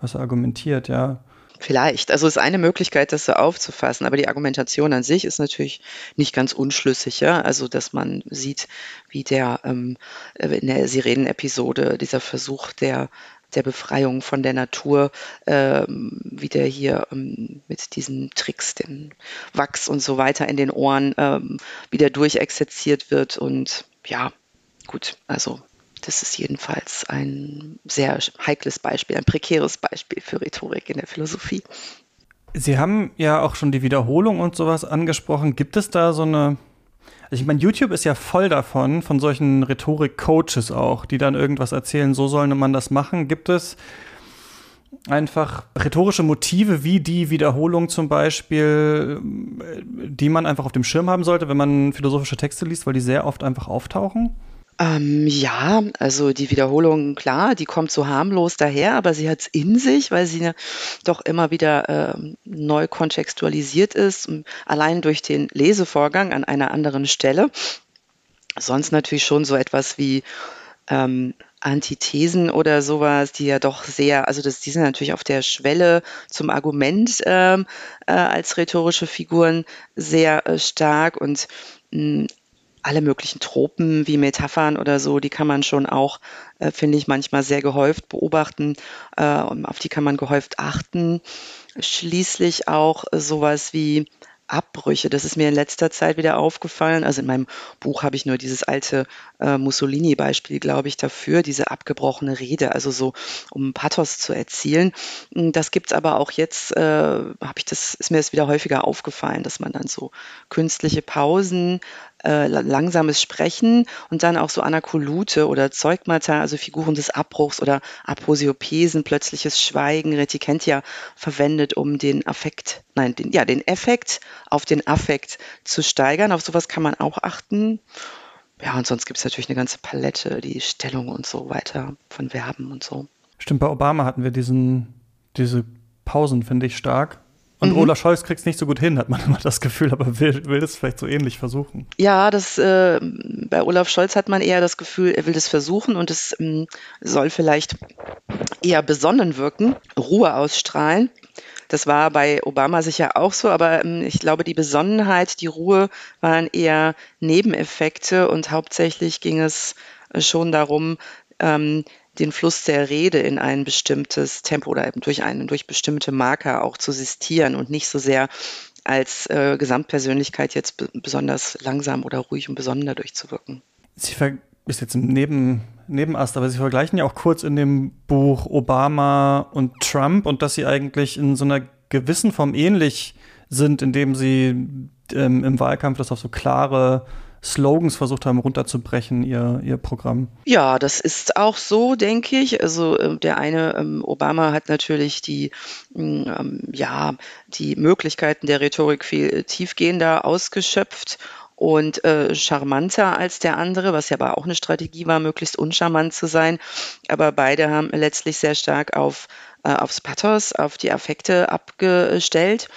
was er argumentiert, ja. Vielleicht. Also ist eine Möglichkeit, das so aufzufassen. Aber die Argumentation an sich ist natürlich nicht ganz unschlüssig. Ja? Also, dass man sieht, wie der ähm, in der Sirenen-Episode dieser Versuch der der Befreiung von der Natur ähm, wieder hier ähm, mit diesen Tricks, den Wachs und so weiter in den Ohren ähm, wieder durchexerziert wird. Und ja, gut, also das ist jedenfalls ein sehr heikles Beispiel, ein prekäres Beispiel für Rhetorik in der Philosophie. Sie haben ja auch schon die Wiederholung und sowas angesprochen. Gibt es da so eine also ich meine, YouTube ist ja voll davon, von solchen Rhetorik-Coaches auch, die dann irgendwas erzählen, so soll man das machen. Gibt es einfach rhetorische Motive wie die Wiederholung zum Beispiel, die man einfach auf dem Schirm haben sollte, wenn man philosophische Texte liest, weil die sehr oft einfach auftauchen? Ähm, ja, also die Wiederholung, klar, die kommt so harmlos daher, aber sie hat es in sich, weil sie ne, doch immer wieder äh, neu kontextualisiert ist, allein durch den Lesevorgang an einer anderen Stelle. Sonst natürlich schon so etwas wie ähm, Antithesen oder sowas, die ja doch sehr, also das, die sind natürlich auf der Schwelle zum Argument ähm, äh, als rhetorische Figuren sehr äh, stark und mh, alle möglichen Tropen wie Metaphern oder so, die kann man schon auch, äh, finde ich, manchmal sehr gehäuft beobachten. Äh, auf die kann man gehäuft achten. Schließlich auch sowas wie Abbrüche. Das ist mir in letzter Zeit wieder aufgefallen. Also in meinem Buch habe ich nur dieses alte äh, Mussolini-Beispiel, glaube ich, dafür, diese abgebrochene Rede, also so um Pathos zu erzielen. Das gibt es aber auch jetzt, äh, habe ich das, ist mir das wieder häufiger aufgefallen, dass man dann so künstliche Pausen äh, langsames Sprechen und dann auch so Anakolute oder Zeugmata, also Figuren des Abbruchs oder Aposiopesen, plötzliches Schweigen, Reticentia verwendet, um den Affekt, nein, den, ja, den Effekt auf den Affekt zu steigern. Auf sowas kann man auch achten. Ja, und sonst gibt es natürlich eine ganze Palette, die Stellung und so weiter von Verben und so. Stimmt, bei Obama hatten wir diesen, diese Pausen, finde ich stark. Und mhm. Olaf Scholz kriegt es nicht so gut hin, hat man immer das Gefühl, aber will, will es vielleicht so ähnlich versuchen. Ja, das, äh, bei Olaf Scholz hat man eher das Gefühl, er will das versuchen und es ähm, soll vielleicht eher besonnen wirken, Ruhe ausstrahlen. Das war bei Obama sicher auch so, aber ähm, ich glaube, die Besonnenheit, die Ruhe waren eher Nebeneffekte und hauptsächlich ging es äh, schon darum, ähm, den Fluss der Rede in ein bestimmtes Tempo oder eben durch einen, durch bestimmte Marker auch zu sistieren und nicht so sehr als äh, Gesamtpersönlichkeit jetzt besonders langsam oder ruhig und besonnen dadurch zu wirken. Sie ist jetzt im Neben, Nebenast, aber Sie vergleichen ja auch kurz in dem Buch Obama und Trump und dass sie eigentlich in so einer gewissen Form ähnlich sind, indem sie ähm, im Wahlkampf das auf so klare Slogans versucht haben runterzubrechen, ihr, ihr Programm. Ja, das ist auch so, denke ich. Also äh, der eine, ähm, Obama hat natürlich die, mm, ähm, ja, die Möglichkeiten der Rhetorik viel tiefgehender ausgeschöpft und äh, charmanter als der andere, was ja aber auch eine Strategie war, möglichst uncharmant zu sein. Aber beide haben letztlich sehr stark auf, äh, aufs Pathos, auf die Affekte abgestellt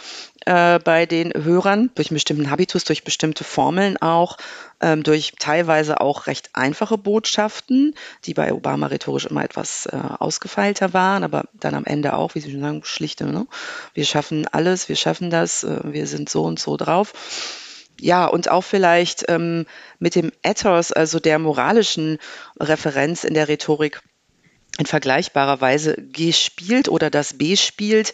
äh, bei den Hörern, durch einen bestimmten Habitus, durch bestimmte Formeln auch, ähm, durch teilweise auch recht einfache Botschaften, die bei Obama rhetorisch immer etwas äh, ausgefeilter waren, aber dann am Ende auch, wie Sie schon sagen, schlichte, ne? wir schaffen alles, wir schaffen das, äh, wir sind so und so drauf. Ja, und auch vielleicht ähm, mit dem Ethos, also der moralischen Referenz in der Rhetorik, in vergleichbarer Weise gespielt oder das B spielt,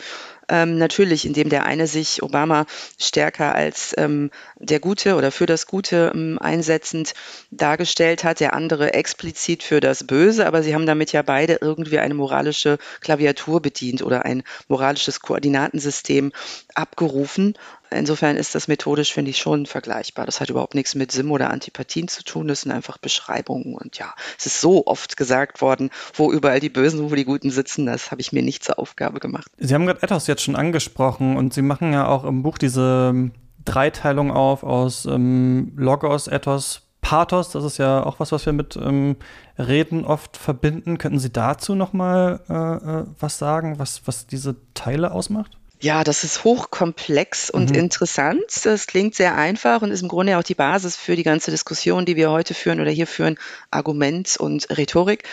ähm, natürlich, indem der eine sich Obama stärker als ähm, der Gute oder für das Gute ähm, einsetzend dargestellt hat, der andere explizit für das Böse, aber sie haben damit ja beide irgendwie eine moralische Klaviatur bedient oder ein moralisches Koordinatensystem abgerufen Insofern ist das methodisch, finde ich, schon vergleichbar. Das hat überhaupt nichts mit Sim oder Antipathien zu tun. Das sind einfach Beschreibungen. Und ja, es ist so oft gesagt worden, wo überall die Bösen, wo die Guten sitzen. Das habe ich mir nicht zur Aufgabe gemacht. Sie haben gerade Ethos jetzt schon angesprochen und Sie machen ja auch im Buch diese Dreiteilung auf aus ähm, Logos, Ethos, Pathos. Das ist ja auch was, was wir mit ähm, Reden oft verbinden. Könnten Sie dazu nochmal äh, äh, was sagen, was, was diese Teile ausmacht? Ja, das ist hochkomplex und mhm. interessant. Das klingt sehr einfach und ist im Grunde auch die Basis für die ganze Diskussion, die wir heute führen oder hier führen, Argument und Rhetorik.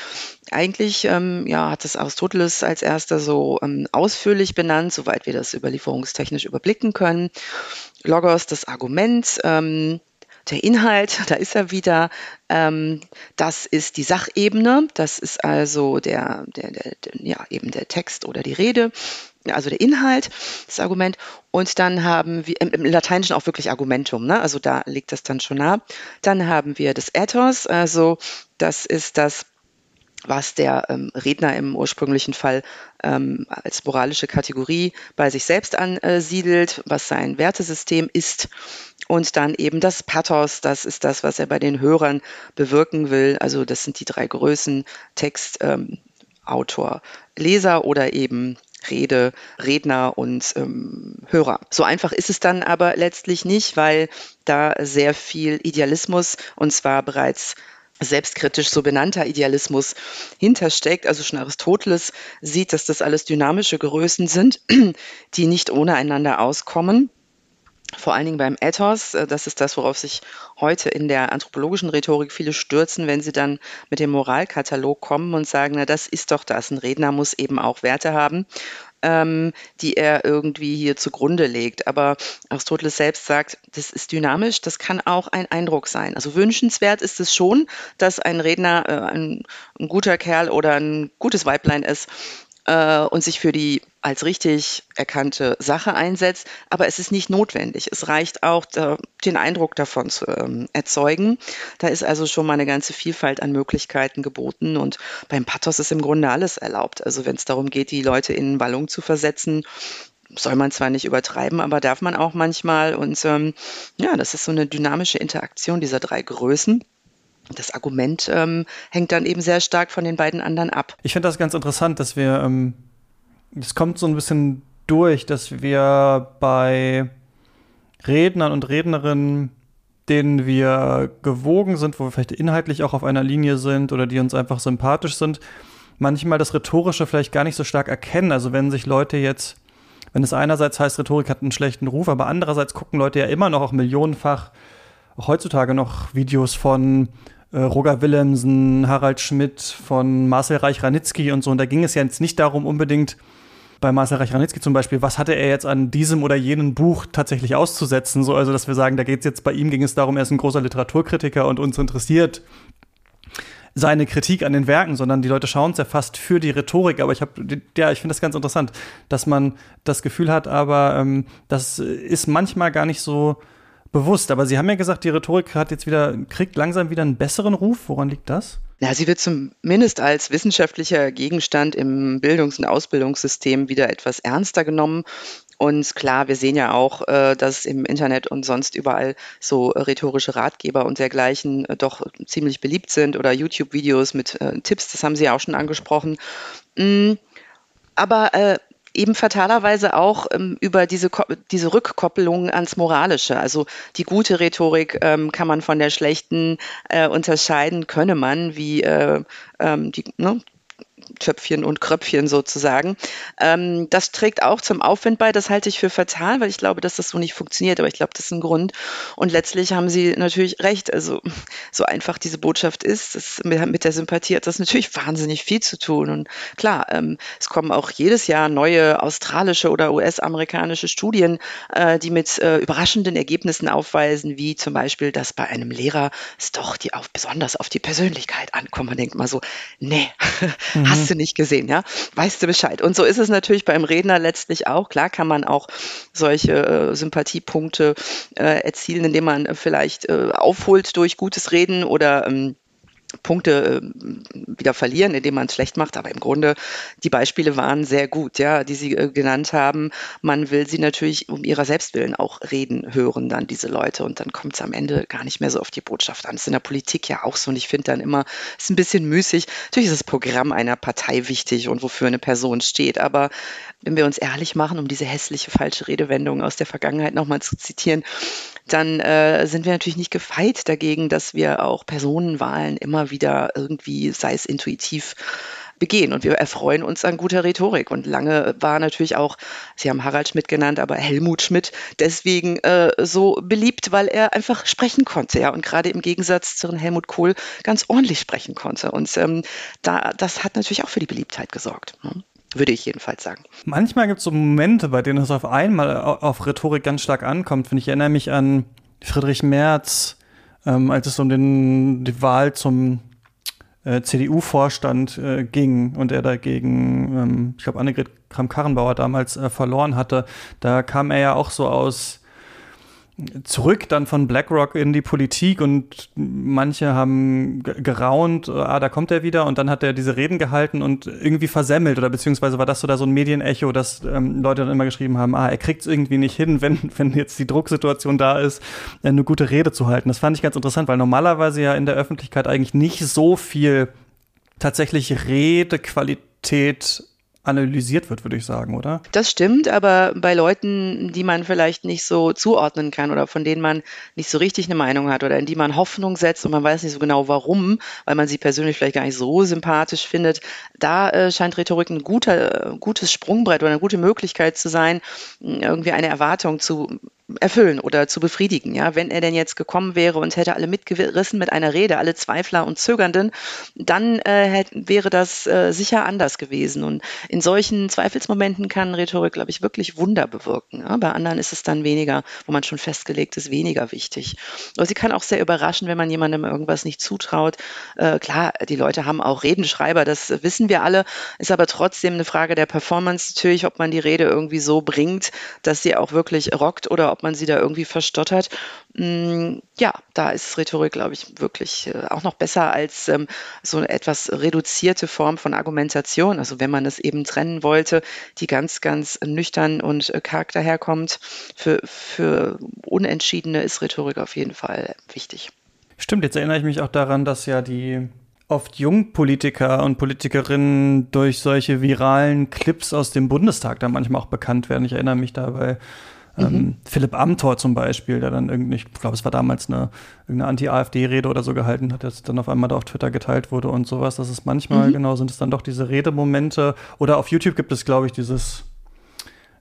Eigentlich ähm, ja, hat das Aristoteles als erster so ähm, ausführlich benannt, soweit wir das überlieferungstechnisch überblicken können. Logos, das Argument, ähm, der Inhalt, da ist er wieder, ähm, das ist die Sachebene, das ist also der, der, der, der, ja, eben der Text oder die Rede also der Inhalt, das Argument. Und dann haben wir im, im Lateinischen auch wirklich Argumentum, ne? also da liegt das dann schon nah. Dann haben wir das Ethos, also das ist das, was der ähm, Redner im ursprünglichen Fall ähm, als moralische Kategorie bei sich selbst ansiedelt, was sein Wertesystem ist. Und dann eben das Pathos, das ist das, was er bei den Hörern bewirken will. Also das sind die drei Größen, Text, ähm, Autor, Leser oder eben Rede, Redner und ähm, Hörer. So einfach ist es dann aber letztlich nicht, weil da sehr viel Idealismus und zwar bereits selbstkritisch so benannter Idealismus hintersteckt. Also schon Aristoteles sieht, dass das alles dynamische Größen sind, die nicht ohne einander auskommen vor allen Dingen beim Ethos, äh, das ist das, worauf sich heute in der anthropologischen Rhetorik viele stürzen, wenn sie dann mit dem Moralkatalog kommen und sagen, na, das ist doch das. Ein Redner muss eben auch Werte haben, ähm, die er irgendwie hier zugrunde legt. Aber Aristoteles selbst sagt, das ist dynamisch, das kann auch ein Eindruck sein. Also wünschenswert ist es schon, dass ein Redner äh, ein, ein guter Kerl oder ein gutes Weiblein ist, äh, und sich für die als richtig erkannte Sache einsetzt. Aber es ist nicht notwendig. Es reicht auch, da, den Eindruck davon zu ähm, erzeugen. Da ist also schon mal eine ganze Vielfalt an Möglichkeiten geboten. Und beim Pathos ist im Grunde alles erlaubt. Also wenn es darum geht, die Leute in Ballung zu versetzen, soll man zwar nicht übertreiben, aber darf man auch manchmal. Und ähm, ja, das ist so eine dynamische Interaktion dieser drei Größen. Das Argument ähm, hängt dann eben sehr stark von den beiden anderen ab. Ich finde das ganz interessant, dass wir, ähm, es kommt so ein bisschen durch, dass wir bei Rednern und Rednerinnen, denen wir gewogen sind, wo wir vielleicht inhaltlich auch auf einer Linie sind oder die uns einfach sympathisch sind, manchmal das Rhetorische vielleicht gar nicht so stark erkennen. Also wenn sich Leute jetzt wenn es einerseits heißt, Rhetorik hat einen schlechten Ruf, aber andererseits gucken Leute ja immer noch auch millionenfach auch heutzutage noch Videos von äh, Roger Willemsen, Harald Schmidt, von Marcel Reich-Ranitzky und so. Und da ging es ja jetzt nicht darum, unbedingt bei Marcel Reich-Ranitzky zum Beispiel, was hatte er jetzt an diesem oder jenem Buch tatsächlich auszusetzen? So, also, dass wir sagen, da geht es jetzt bei ihm ging es darum, er ist ein großer Literaturkritiker und uns interessiert seine Kritik an den Werken, sondern die Leute schauen es ja fast für die Rhetorik. Aber ich habe, ja, ich finde das ganz interessant, dass man das Gefühl hat, aber ähm, das ist manchmal gar nicht so bewusst. Aber Sie haben ja gesagt, die Rhetorik hat jetzt wieder, kriegt langsam wieder einen besseren Ruf. Woran liegt das? Ja, sie wird zumindest als wissenschaftlicher Gegenstand im Bildungs- und Ausbildungssystem wieder etwas ernster genommen. Und klar, wir sehen ja auch, äh, dass im Internet und sonst überall so rhetorische Ratgeber und dergleichen äh, doch ziemlich beliebt sind oder YouTube-Videos mit äh, Tipps, das haben Sie ja auch schon angesprochen. Mm, aber eben fatalerweise auch ähm, über diese, diese Rückkoppelung ans Moralische. Also die gute Rhetorik ähm, kann man von der schlechten äh, unterscheiden, könne man, wie äh, ähm, die, ne, Töpfchen und Kröpfchen sozusagen. Ähm, das trägt auch zum Aufwind bei. Das halte ich für fatal, weil ich glaube, dass das so nicht funktioniert. Aber ich glaube, das ist ein Grund. Und letztlich haben Sie natürlich recht. Also so einfach diese Botschaft ist, das, mit der Sympathie hat das natürlich wahnsinnig viel zu tun. Und klar, ähm, es kommen auch jedes Jahr neue australische oder US-amerikanische Studien, äh, die mit äh, überraschenden Ergebnissen aufweisen, wie zum Beispiel, dass bei einem Lehrer es doch die auf, besonders auf die Persönlichkeit ankommt. Man denkt mal so, nee, mhm. Hast du nicht gesehen, ja? Weißt du Bescheid. Und so ist es natürlich beim Redner letztlich auch. Klar kann man auch solche äh, Sympathiepunkte äh, erzielen, indem man vielleicht äh, aufholt durch gutes Reden oder ähm, Punkte äh, wieder verlieren, indem man es schlecht macht. Aber im Grunde, die Beispiele waren sehr gut, ja, die Sie äh, genannt haben. Man will sie natürlich um ihrer Selbstwillen auch reden hören, dann diese Leute. Und dann kommt es am Ende gar nicht mehr so auf die Botschaft an. Das ist in der Politik ja auch so. Und ich finde dann immer, es ist ein bisschen müßig. Natürlich ist das Programm einer Partei wichtig und wofür eine Person steht. Aber wenn wir uns ehrlich machen, um diese hässliche falsche Redewendung aus der Vergangenheit nochmal zu zitieren, dann äh, sind wir natürlich nicht gefeit dagegen, dass wir auch Personenwahlen immer wieder irgendwie, sei es intuitiv, begehen. Und wir erfreuen uns an guter Rhetorik. Und lange war natürlich auch, Sie haben Harald Schmidt genannt, aber Helmut Schmidt deswegen äh, so beliebt, weil er einfach sprechen konnte. Ja, und gerade im Gegensatz zu Helmut Kohl ganz ordentlich sprechen konnte. Und ähm, da, das hat natürlich auch für die Beliebtheit gesorgt. Ne? Würde ich jedenfalls sagen. Manchmal gibt es so Momente, bei denen es auf einmal auf Rhetorik ganz stark ankommt. ich erinnere mich an Friedrich Merz, ähm, als es um den, die Wahl zum äh, CDU-Vorstand äh, ging und er dagegen, ähm, ich glaube, Annegret Kramp-Karrenbauer damals äh, verloren hatte. Da kam er ja auch so aus zurück dann von BlackRock in die Politik und manche haben geraunt, ah, da kommt er wieder und dann hat er diese Reden gehalten und irgendwie versemmelt oder beziehungsweise war das so da so ein Medienecho, dass ähm, Leute dann immer geschrieben haben, ah, er kriegt es irgendwie nicht hin, wenn, wenn jetzt die Drucksituation da ist, eine gute Rede zu halten. Das fand ich ganz interessant, weil normalerweise ja in der Öffentlichkeit eigentlich nicht so viel tatsächlich Redequalität analysiert wird, würde ich sagen, oder? Das stimmt, aber bei Leuten, die man vielleicht nicht so zuordnen kann oder von denen man nicht so richtig eine Meinung hat oder in die man Hoffnung setzt und man weiß nicht so genau warum, weil man sie persönlich vielleicht gar nicht so sympathisch findet, da äh, scheint Rhetorik ein guter, äh, gutes Sprungbrett oder eine gute Möglichkeit zu sein, irgendwie eine Erwartung zu erfüllen oder zu befriedigen. Ja, wenn er denn jetzt gekommen wäre und hätte alle mitgerissen mit einer Rede, alle Zweifler und Zögernden, dann äh, hätte, wäre das äh, sicher anders gewesen. Und in solchen Zweifelsmomenten kann Rhetorik, glaube ich, wirklich Wunder bewirken. Ja? Bei anderen ist es dann weniger, wo man schon festgelegt ist, weniger wichtig. Aber sie kann auch sehr überraschen, wenn man jemandem irgendwas nicht zutraut. Äh, klar, die Leute haben auch Redenschreiber, das wissen wir alle, ist aber trotzdem eine Frage der Performance natürlich, ob man die Rede irgendwie so bringt, dass sie auch wirklich rockt oder ob man sie da irgendwie verstottert. Mm, ja, da ist Rhetorik, glaube ich, wirklich äh, auch noch besser als ähm, so eine etwas reduzierte Form von Argumentation. Also wenn man es eben trennen wollte, die ganz, ganz nüchtern und äh, karg daherkommt. Für, für Unentschiedene ist Rhetorik auf jeden Fall wichtig. Stimmt, jetzt erinnere ich mich auch daran, dass ja die oft Jungpolitiker und Politikerinnen durch solche viralen Clips aus dem Bundestag da manchmal auch bekannt werden. Ich erinnere mich dabei ähm, mhm. Philipp Amthor zum Beispiel, der dann irgendwie, ich glaube, es war damals eine irgendeine Anti-AfD-Rede oder so gehalten hat, jetzt dann auf einmal da auf Twitter geteilt wurde und sowas. Das ist manchmal, mhm. genau, sind es dann doch diese Redemomente. Oder auf YouTube gibt es, glaube ich, dieses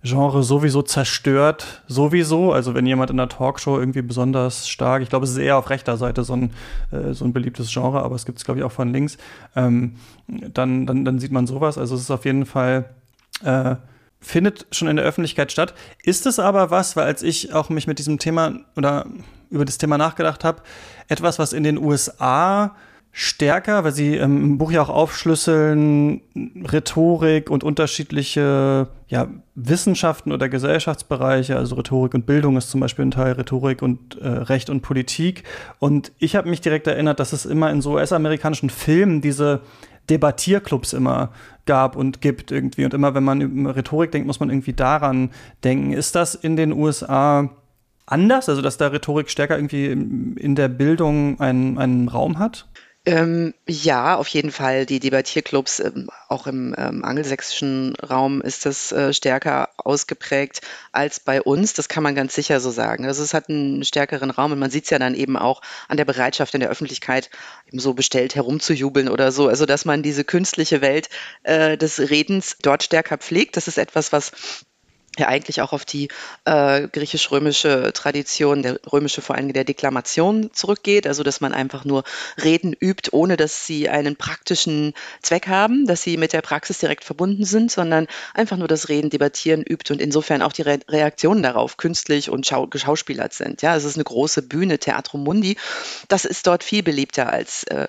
Genre sowieso zerstört, sowieso. Also wenn jemand in einer Talkshow irgendwie besonders stark, ich glaube, es ist eher auf rechter Seite so ein, äh, so ein beliebtes Genre, aber es gibt es, glaube ich, auch von links, ähm, dann, dann, dann sieht man sowas. Also es ist auf jeden Fall, äh, findet schon in der Öffentlichkeit statt. Ist es aber was, weil als ich auch mich mit diesem Thema oder über das Thema nachgedacht habe, etwas, was in den USA stärker, weil sie ähm, im Buch ja auch aufschlüsseln, Rhetorik und unterschiedliche ja, Wissenschaften oder Gesellschaftsbereiche, also Rhetorik und Bildung ist zum Beispiel ein Teil, Rhetorik und äh, Recht und Politik. Und ich habe mich direkt erinnert, dass es immer in so US-amerikanischen Filmen diese Debattierclubs immer gab und gibt irgendwie. Und immer, wenn man über Rhetorik denkt, muss man irgendwie daran denken. Ist das in den USA anders, also dass da Rhetorik stärker irgendwie in der Bildung einen, einen Raum hat? Ähm, ja, auf jeden Fall. Die Debattierclubs, ähm, auch im ähm, angelsächsischen Raum ist das äh, stärker ausgeprägt als bei uns. Das kann man ganz sicher so sagen. Also es hat einen stärkeren Raum und man sieht es ja dann eben auch an der Bereitschaft in der Öffentlichkeit, eben so bestellt herumzujubeln oder so. Also dass man diese künstliche Welt äh, des Redens dort stärker pflegt. Das ist etwas, was ja eigentlich auch auf die äh, griechisch-römische Tradition, der römische vor allem der Deklamation zurückgeht, also dass man einfach nur Reden übt, ohne dass sie einen praktischen Zweck haben, dass sie mit der Praxis direkt verbunden sind, sondern einfach nur das Reden, Debattieren übt und insofern auch die Re Reaktionen darauf künstlich und schau geschauspielert sind. Ja, es ist eine große Bühne, Theatro Mundi. Das ist dort viel beliebter als äh,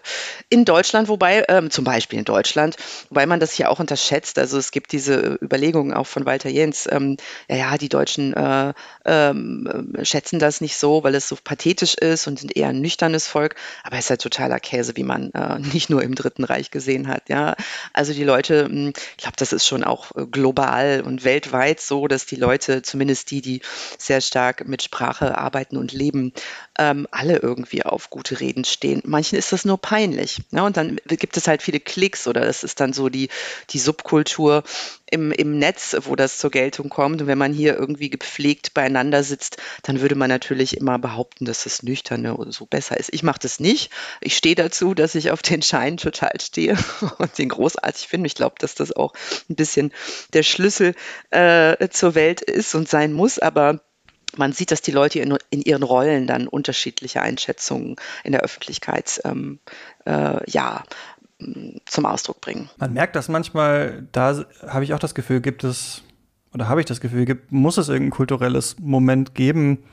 in Deutschland, wobei, ähm, zum Beispiel in Deutschland, wobei man das hier auch unterschätzt. Also es gibt diese Überlegungen auch von Walter Jens, ähm, ja, ja, die Deutschen äh, ähm, schätzen das nicht so, weil es so pathetisch ist und sind eher ein nüchternes Volk. Aber es ist halt totaler Käse, wie man äh, nicht nur im Dritten Reich gesehen hat. Ja, also die Leute, hm, ich glaube, das ist schon auch äh, global und weltweit so, dass die Leute, zumindest die, die sehr stark mit Sprache arbeiten und leben, ähm, alle irgendwie auf gute Reden stehen. Manchen ist das nur peinlich. Ja, und dann gibt es halt viele Klicks oder das ist dann so die, die Subkultur, im, im Netz, wo das zur Geltung kommt. Und wenn man hier irgendwie gepflegt beieinander sitzt, dann würde man natürlich immer behaupten, dass das Nüchterne so besser ist. Ich mache das nicht. Ich stehe dazu, dass ich auf den Schein total stehe und den großartig finde. Ich glaube, dass das auch ein bisschen der Schlüssel äh, zur Welt ist und sein muss. Aber man sieht, dass die Leute in, in, ihren Rollen dann unterschiedliche Einschätzungen in der Öffentlichkeit ähm, äh, ja, zum Ausdruck bringen. Man merkt das manchmal, da habe ich auch das Gefühl, gibt es, oder habe ich das Gefühl, gibt, muss es irgendein kulturelles Moment geben,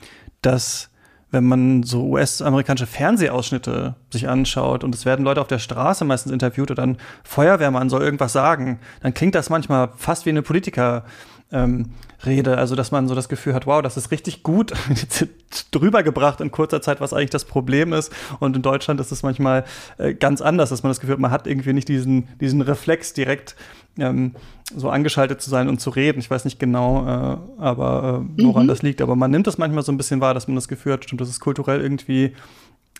dass wenn man so US-amerikanische Fernsehausschnitte sich anschaut und es werden Leute auf der Straße meistens interviewt oder ein Feuerwehrmann soll irgendwas sagen, dann klingt das manchmal fast wie eine Politiker ähm, Rede. Also, dass man so das Gefühl hat, wow, das ist richtig gut drüber gebracht in kurzer Zeit, was eigentlich das Problem ist. Und in Deutschland ist es manchmal äh, ganz anders, dass man das Gefühl hat, man hat irgendwie nicht diesen, diesen Reflex direkt ähm, so angeschaltet zu sein und zu reden. Ich weiß nicht genau, äh, aber äh, woran mhm. das liegt. Aber man nimmt das manchmal so ein bisschen wahr, dass man das Gefühl hat, stimmt, das ist kulturell irgendwie,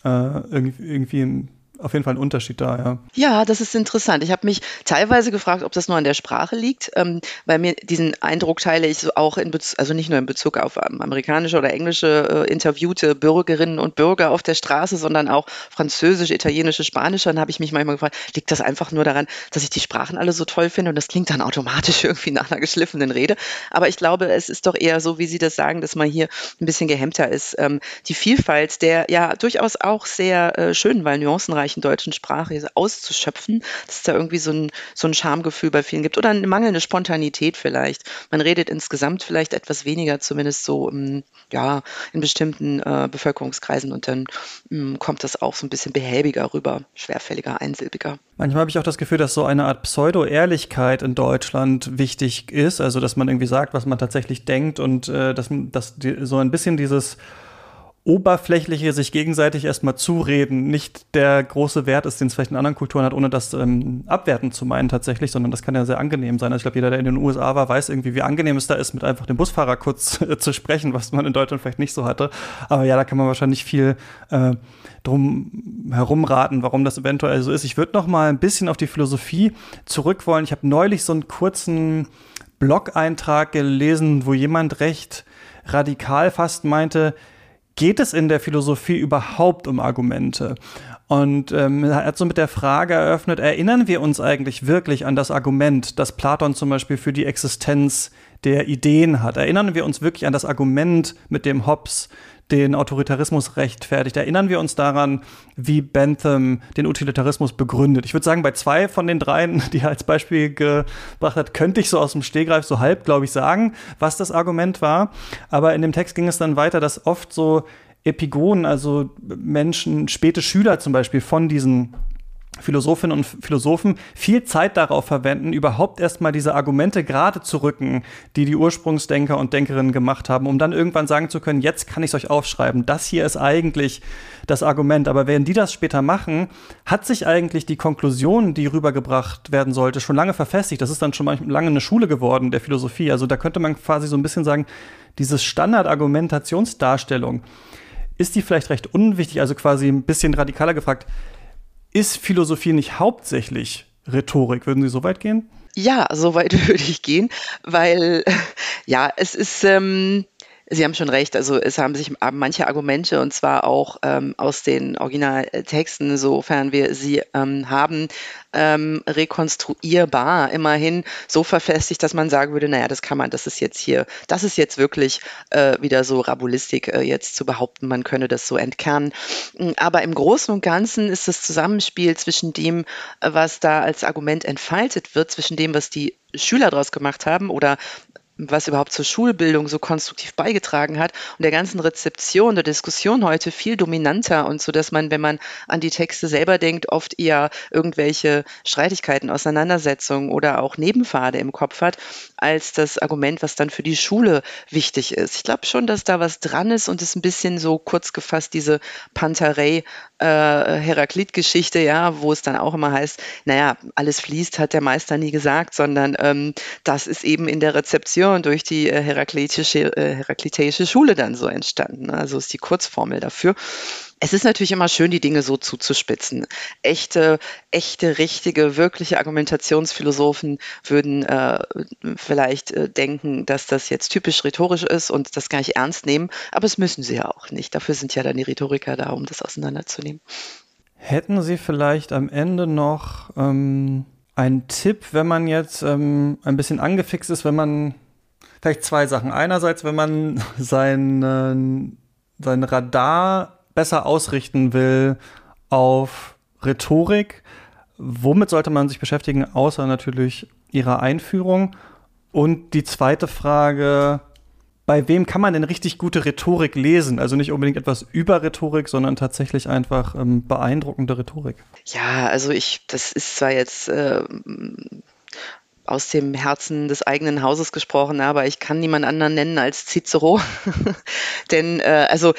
äh, irgendwie, irgendwie auf jeden Fall ein Unterschied da, ja. Ja, das ist interessant. Ich habe mich teilweise gefragt, ob das nur an der Sprache liegt, ähm, weil mir diesen Eindruck teile ich so auch in Bezug, also nicht nur in Bezug auf ähm, amerikanische oder englische äh, interviewte Bürgerinnen und Bürger auf der Straße, sondern auch französische, italienische, spanische. Dann habe ich mich manchmal gefragt, liegt das einfach nur daran, dass ich die Sprachen alle so toll finde und das klingt dann automatisch irgendwie nach einer geschliffenen Rede. Aber ich glaube, es ist doch eher so, wie Sie das sagen, dass man hier ein bisschen gehemmter ist. Ähm, die Vielfalt der ja durchaus auch sehr äh, schönen, weil nuancenreich zahlreichen deutschen Sprache auszuschöpfen, dass es da irgendwie so ein, so ein Schamgefühl bei vielen gibt oder eine mangelnde Spontanität vielleicht. Man redet insgesamt vielleicht etwas weniger, zumindest so im, ja, in bestimmten äh, Bevölkerungskreisen und dann mh, kommt das auch so ein bisschen behäbiger rüber, schwerfälliger, einsilbiger. Manchmal habe ich auch das Gefühl, dass so eine Art Pseudo-Ehrlichkeit in Deutschland wichtig ist, also dass man irgendwie sagt, was man tatsächlich denkt und äh, dass, dass die, so ein bisschen dieses oberflächliche sich gegenseitig erstmal zureden nicht der große Wert ist, den es vielleicht in anderen Kulturen hat, ohne das ähm, abwerten zu meinen tatsächlich, sondern das kann ja sehr angenehm sein. Also ich glaube, jeder, der in den USA war, weiß irgendwie, wie angenehm es da ist, mit einfach dem Busfahrer kurz zu sprechen, was man in Deutschland vielleicht nicht so hatte. Aber ja, da kann man wahrscheinlich viel äh, drum herumraten, warum das eventuell so ist. Ich würde noch mal ein bisschen auf die Philosophie zurück wollen. Ich habe neulich so einen kurzen Blog-Eintrag gelesen, wo jemand recht radikal fast meinte, geht es in der Philosophie überhaupt um Argumente? Und ähm, er hat so mit der Frage eröffnet, erinnern wir uns eigentlich wirklich an das Argument, das Platon zum Beispiel für die Existenz der Ideen hat? Erinnern wir uns wirklich an das Argument, mit dem Hobbes den Autoritarismus rechtfertigt? Erinnern wir uns daran, wie Bentham den Utilitarismus begründet? Ich würde sagen, bei zwei von den dreien, die er als Beispiel gebracht hat, könnte ich so aus dem Stehgreif so halb, glaube ich, sagen, was das Argument war. Aber in dem Text ging es dann weiter, dass oft so Epigonen, also Menschen, späte Schüler zum Beispiel von diesen Philosophinnen und Philosophen viel Zeit darauf verwenden, überhaupt erstmal diese Argumente gerade zu rücken, die die Ursprungsdenker und Denkerinnen gemacht haben, um dann irgendwann sagen zu können, jetzt kann ich es euch aufschreiben. Das hier ist eigentlich das Argument. Aber wenn die das später machen, hat sich eigentlich die Konklusion, die rübergebracht werden sollte, schon lange verfestigt. Das ist dann schon lange eine Schule geworden der Philosophie. Also da könnte man quasi so ein bisschen sagen, dieses Standardargumentationsdarstellung, ist die vielleicht recht unwichtig, also quasi ein bisschen radikaler gefragt, ist Philosophie nicht hauptsächlich Rhetorik? Würden Sie so weit gehen? Ja, so weit würde ich gehen, weil ja, es ist, ähm, Sie haben schon recht. Also es haben sich manche Argumente und zwar auch ähm, aus den Originaltexten, sofern wir sie ähm, haben, ähm, rekonstruierbar immerhin so verfestigt, dass man sagen würde, naja, das kann man, das ist jetzt hier, das ist jetzt wirklich äh, wieder so Rabulistik äh, jetzt zu behaupten, man könne das so entkernen. Aber im Großen und Ganzen ist das Zusammenspiel zwischen dem, was da als Argument entfaltet wird, zwischen dem, was die Schüler daraus gemacht haben oder was überhaupt zur Schulbildung so konstruktiv beigetragen hat und der ganzen Rezeption der Diskussion heute viel dominanter und so, dass man, wenn man an die Texte selber denkt, oft eher irgendwelche Streitigkeiten, Auseinandersetzungen oder auch Nebenpfade im Kopf hat, als das Argument, was dann für die Schule wichtig ist. Ich glaube schon, dass da was dran ist und es ein bisschen so kurz gefasst diese Pantarei äh, Heraklit-Geschichte, ja, wo es dann auch immer heißt, naja, alles fließt, hat der Meister nie gesagt, sondern ähm, das ist eben in der Rezeption durch die äh, heraklitische, äh, heraklitische Schule dann so entstanden. Ne? Also ist die Kurzformel dafür. Es ist natürlich immer schön, die Dinge so zuzuspitzen. Echte, echte, richtige, wirkliche Argumentationsphilosophen würden äh, vielleicht äh, denken, dass das jetzt typisch rhetorisch ist und das gar nicht ernst nehmen. Aber es müssen sie ja auch nicht. Dafür sind ja dann die Rhetoriker da, um das auseinanderzunehmen. Hätten Sie vielleicht am Ende noch ähm, einen Tipp, wenn man jetzt ähm, ein bisschen angefixt ist, wenn man vielleicht zwei Sachen. Einerseits, wenn man sein, äh, sein Radar besser ausrichten will auf Rhetorik, womit sollte man sich beschäftigen, außer natürlich ihrer Einführung? Und die zweite Frage, bei wem kann man denn richtig gute Rhetorik lesen? Also nicht unbedingt etwas über Rhetorik, sondern tatsächlich einfach ähm, beeindruckende Rhetorik. Ja, also ich, das ist zwar jetzt äh, aus dem Herzen des eigenen Hauses gesprochen, aber ich kann niemand anderen nennen als Cicero. Denn äh, also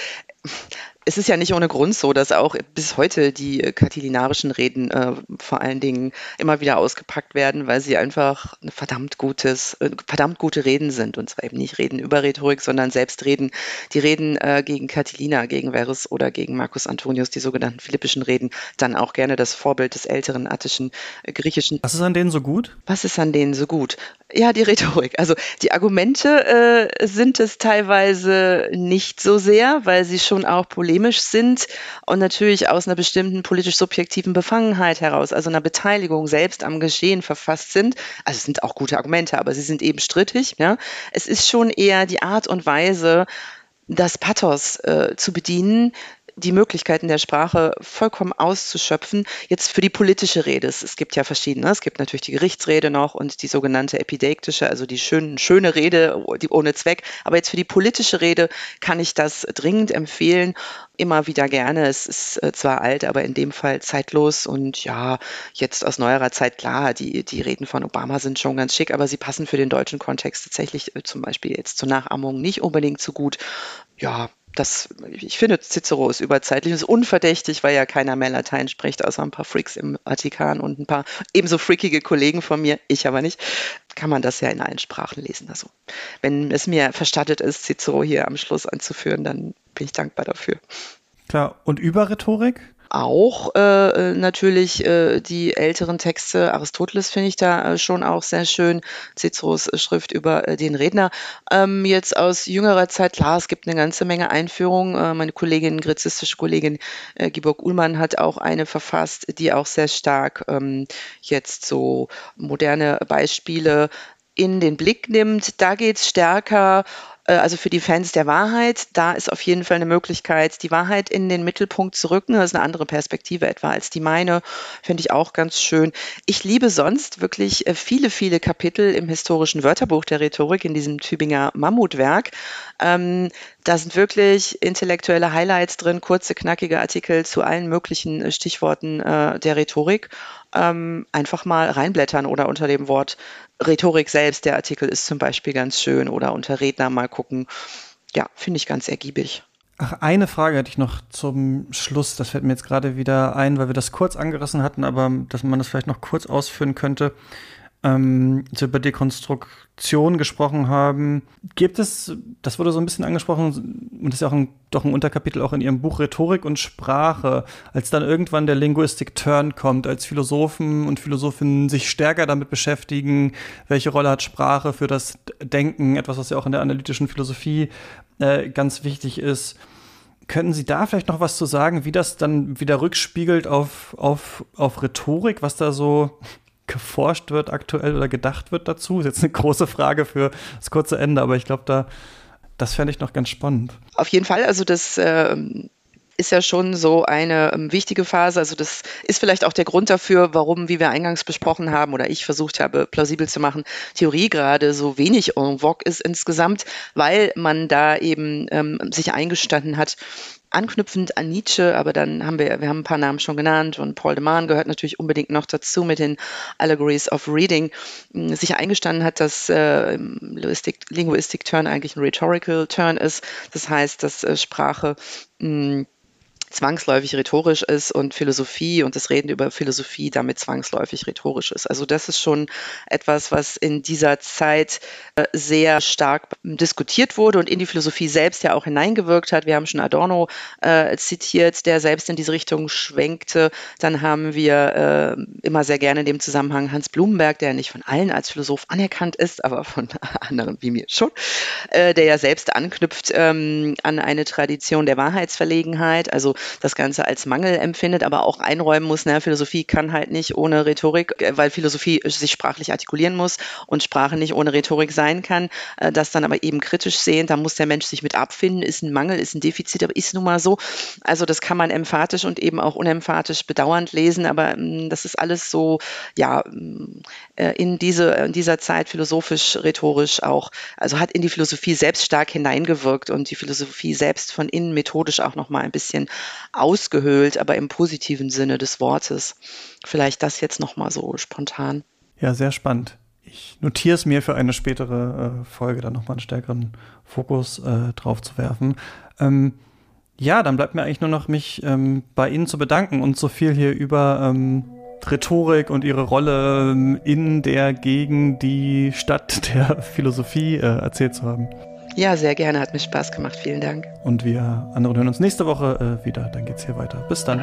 es ist ja nicht ohne Grund so, dass auch bis heute die katilinarischen Reden äh, vor allen Dingen immer wieder ausgepackt werden, weil sie einfach ein verdammt gutes, äh, verdammt gute Reden sind. Und zwar eben nicht Reden über Rhetorik, sondern selbst Reden. Die Reden äh, gegen Catilina, gegen Verus oder gegen Marcus Antonius, die sogenannten philippischen Reden, dann auch gerne das Vorbild des älteren attischen äh, griechischen. Was ist an denen so gut? Was ist an denen so gut? Ja, die Rhetorik. Also die Argumente äh, sind es teilweise nicht so sehr, weil sie schon auch politisch polemisch sind und natürlich aus einer bestimmten politisch subjektiven Befangenheit heraus, also einer Beteiligung selbst am Geschehen verfasst sind. Also es sind auch gute Argumente, aber sie sind eben strittig. Ja? Es ist schon eher die Art und Weise, das Pathos äh, zu bedienen, die Möglichkeiten der Sprache vollkommen auszuschöpfen. Jetzt für die politische Rede, es, gibt ja verschiedene. Es gibt natürlich die Gerichtsrede noch und die sogenannte epideiktische, also die schön, schöne Rede, die ohne Zweck. Aber jetzt für die politische Rede kann ich das dringend empfehlen. Immer wieder gerne. Es ist äh, zwar alt, aber in dem Fall zeitlos und ja, jetzt aus neuerer Zeit klar, die, die Reden von Obama sind schon ganz schick, aber sie passen für den deutschen Kontext tatsächlich äh, zum Beispiel jetzt zur Nachahmung nicht unbedingt so gut. Ja, das, ich finde, Cicero ist überzeitlich, ist unverdächtig, weil ja keiner mehr Latein spricht, außer ein paar Freaks im Vatikan und ein paar ebenso freakige Kollegen von mir, ich aber nicht, kann man das ja in allen Sprachen lesen. Also, wenn es mir verstattet ist, Cicero hier am Schluss anzuführen, dann bin ich dankbar dafür. Klar, und über Rhetorik? Auch äh, natürlich äh, die älteren Texte. Aristoteles finde ich da äh, schon auch sehr schön. Ciceros Schrift über äh, den Redner. Ähm, jetzt aus jüngerer Zeit, klar, es gibt eine ganze Menge Einführungen. Äh, meine Kollegin, gräzistische Kollegin äh, Giborg Uhlmann hat auch eine verfasst, die auch sehr stark ähm, jetzt so moderne Beispiele in den Blick nimmt. Da geht es stärker also für die Fans der Wahrheit, da ist auf jeden Fall eine Möglichkeit, die Wahrheit in den Mittelpunkt zu rücken. Das ist eine andere Perspektive etwa als die meine, finde ich auch ganz schön. Ich liebe sonst wirklich äh, viele, viele Kapitel im historischen Wörterbuch der Rhetorik in diesem Tübinger Mammutwerk. Ähm, da sind wirklich intellektuelle Highlights drin, kurze, knackige Artikel zu allen möglichen äh, Stichworten äh, der Rhetorik. Ähm, einfach mal reinblättern oder unter dem Wort Rhetorik selbst, der Artikel ist zum Beispiel ganz schön oder unter Redner mal gucken. Ja, finde ich ganz ergiebig. Ach, eine Frage hatte ich noch zum Schluss. Das fällt mir jetzt gerade wieder ein, weil wir das kurz angerissen hatten, aber dass man das vielleicht noch kurz ausführen könnte ähm, als über Dekonstruktion gesprochen haben, gibt es, das wurde so ein bisschen angesprochen, und das ist ja auch ein, doch ein Unterkapitel auch in Ihrem Buch Rhetorik und Sprache, als dann irgendwann der Linguistic Turn kommt, als Philosophen und Philosophinnen sich stärker damit beschäftigen, welche Rolle hat Sprache für das Denken, etwas, was ja auch in der analytischen Philosophie äh, ganz wichtig ist. Können Sie da vielleicht noch was zu sagen, wie das dann wieder rückspiegelt auf, auf, auf Rhetorik, was da so geforscht wird aktuell oder gedacht wird dazu? Ist jetzt eine große Frage für das kurze Ende, aber ich glaube, da, das fände ich noch ganz spannend. Auf jeden Fall, also das äh, ist ja schon so eine ähm, wichtige Phase. Also das ist vielleicht auch der Grund dafür, warum, wie wir eingangs besprochen haben oder ich versucht habe, plausibel zu machen, Theorie gerade so wenig en vogue ist insgesamt, weil man da eben ähm, sich eingestanden hat, anknüpfend an Nietzsche, aber dann haben wir, wir haben ein paar Namen schon genannt und Paul de Man gehört natürlich unbedingt noch dazu mit den Allegories of Reading, hm, sich eingestanden hat, dass äh, Linguistic, Turn eigentlich ein Rhetorical Turn ist. Das heißt, dass äh, Sprache mh, hm, zwangsläufig rhetorisch ist und Philosophie und das Reden über Philosophie damit zwangsläufig rhetorisch ist. Also das ist schon etwas, was in dieser Zeit äh, sehr stark diskutiert wurde und in die Philosophie selbst ja auch hineingewirkt hat. Wir haben schon Adorno äh, zitiert, der selbst in diese Richtung schwenkte. Dann haben wir äh, immer sehr gerne in dem Zusammenhang Hans Blumenberg, der nicht von allen als Philosoph anerkannt ist, aber von anderen wie mir schon, äh, der ja selbst anknüpft ähm, an eine Tradition der Wahrheitsverlegenheit. Also das Ganze als Mangel empfindet, aber auch einräumen muss, na, Philosophie kann halt nicht ohne Rhetorik, äh, weil Philosophie sich sprachlich artikulieren muss und Sprache nicht ohne Rhetorik sein kann. Äh, das dann aber eben kritisch sehen, da muss der Mensch sich mit abfinden, ist ein Mangel, ist ein Defizit, aber ist nun mal so. Also das kann man emphatisch und eben auch unemphatisch bedauernd lesen, aber mm, das ist alles so, ja, äh, in, diese, in dieser Zeit philosophisch, rhetorisch auch, also hat in die Philosophie selbst stark hineingewirkt und die Philosophie selbst von innen methodisch auch nochmal ein bisschen ausgehöhlt, aber im positiven Sinne des Wortes. Vielleicht das jetzt nochmal so spontan. Ja, sehr spannend. Ich notiere es mir für eine spätere äh, Folge, dann nochmal einen stärkeren Fokus äh, drauf zu werfen. Ähm, ja, dann bleibt mir eigentlich nur noch, mich ähm, bei Ihnen zu bedanken und so viel hier über ähm, Rhetorik und ihre Rolle ähm, in der gegen die Stadt der Philosophie äh, erzählt zu haben. Ja, sehr gerne. Hat mir Spaß gemacht. Vielen Dank. Und wir anderen hören uns nächste Woche äh, wieder. Dann geht's hier weiter. Bis dann.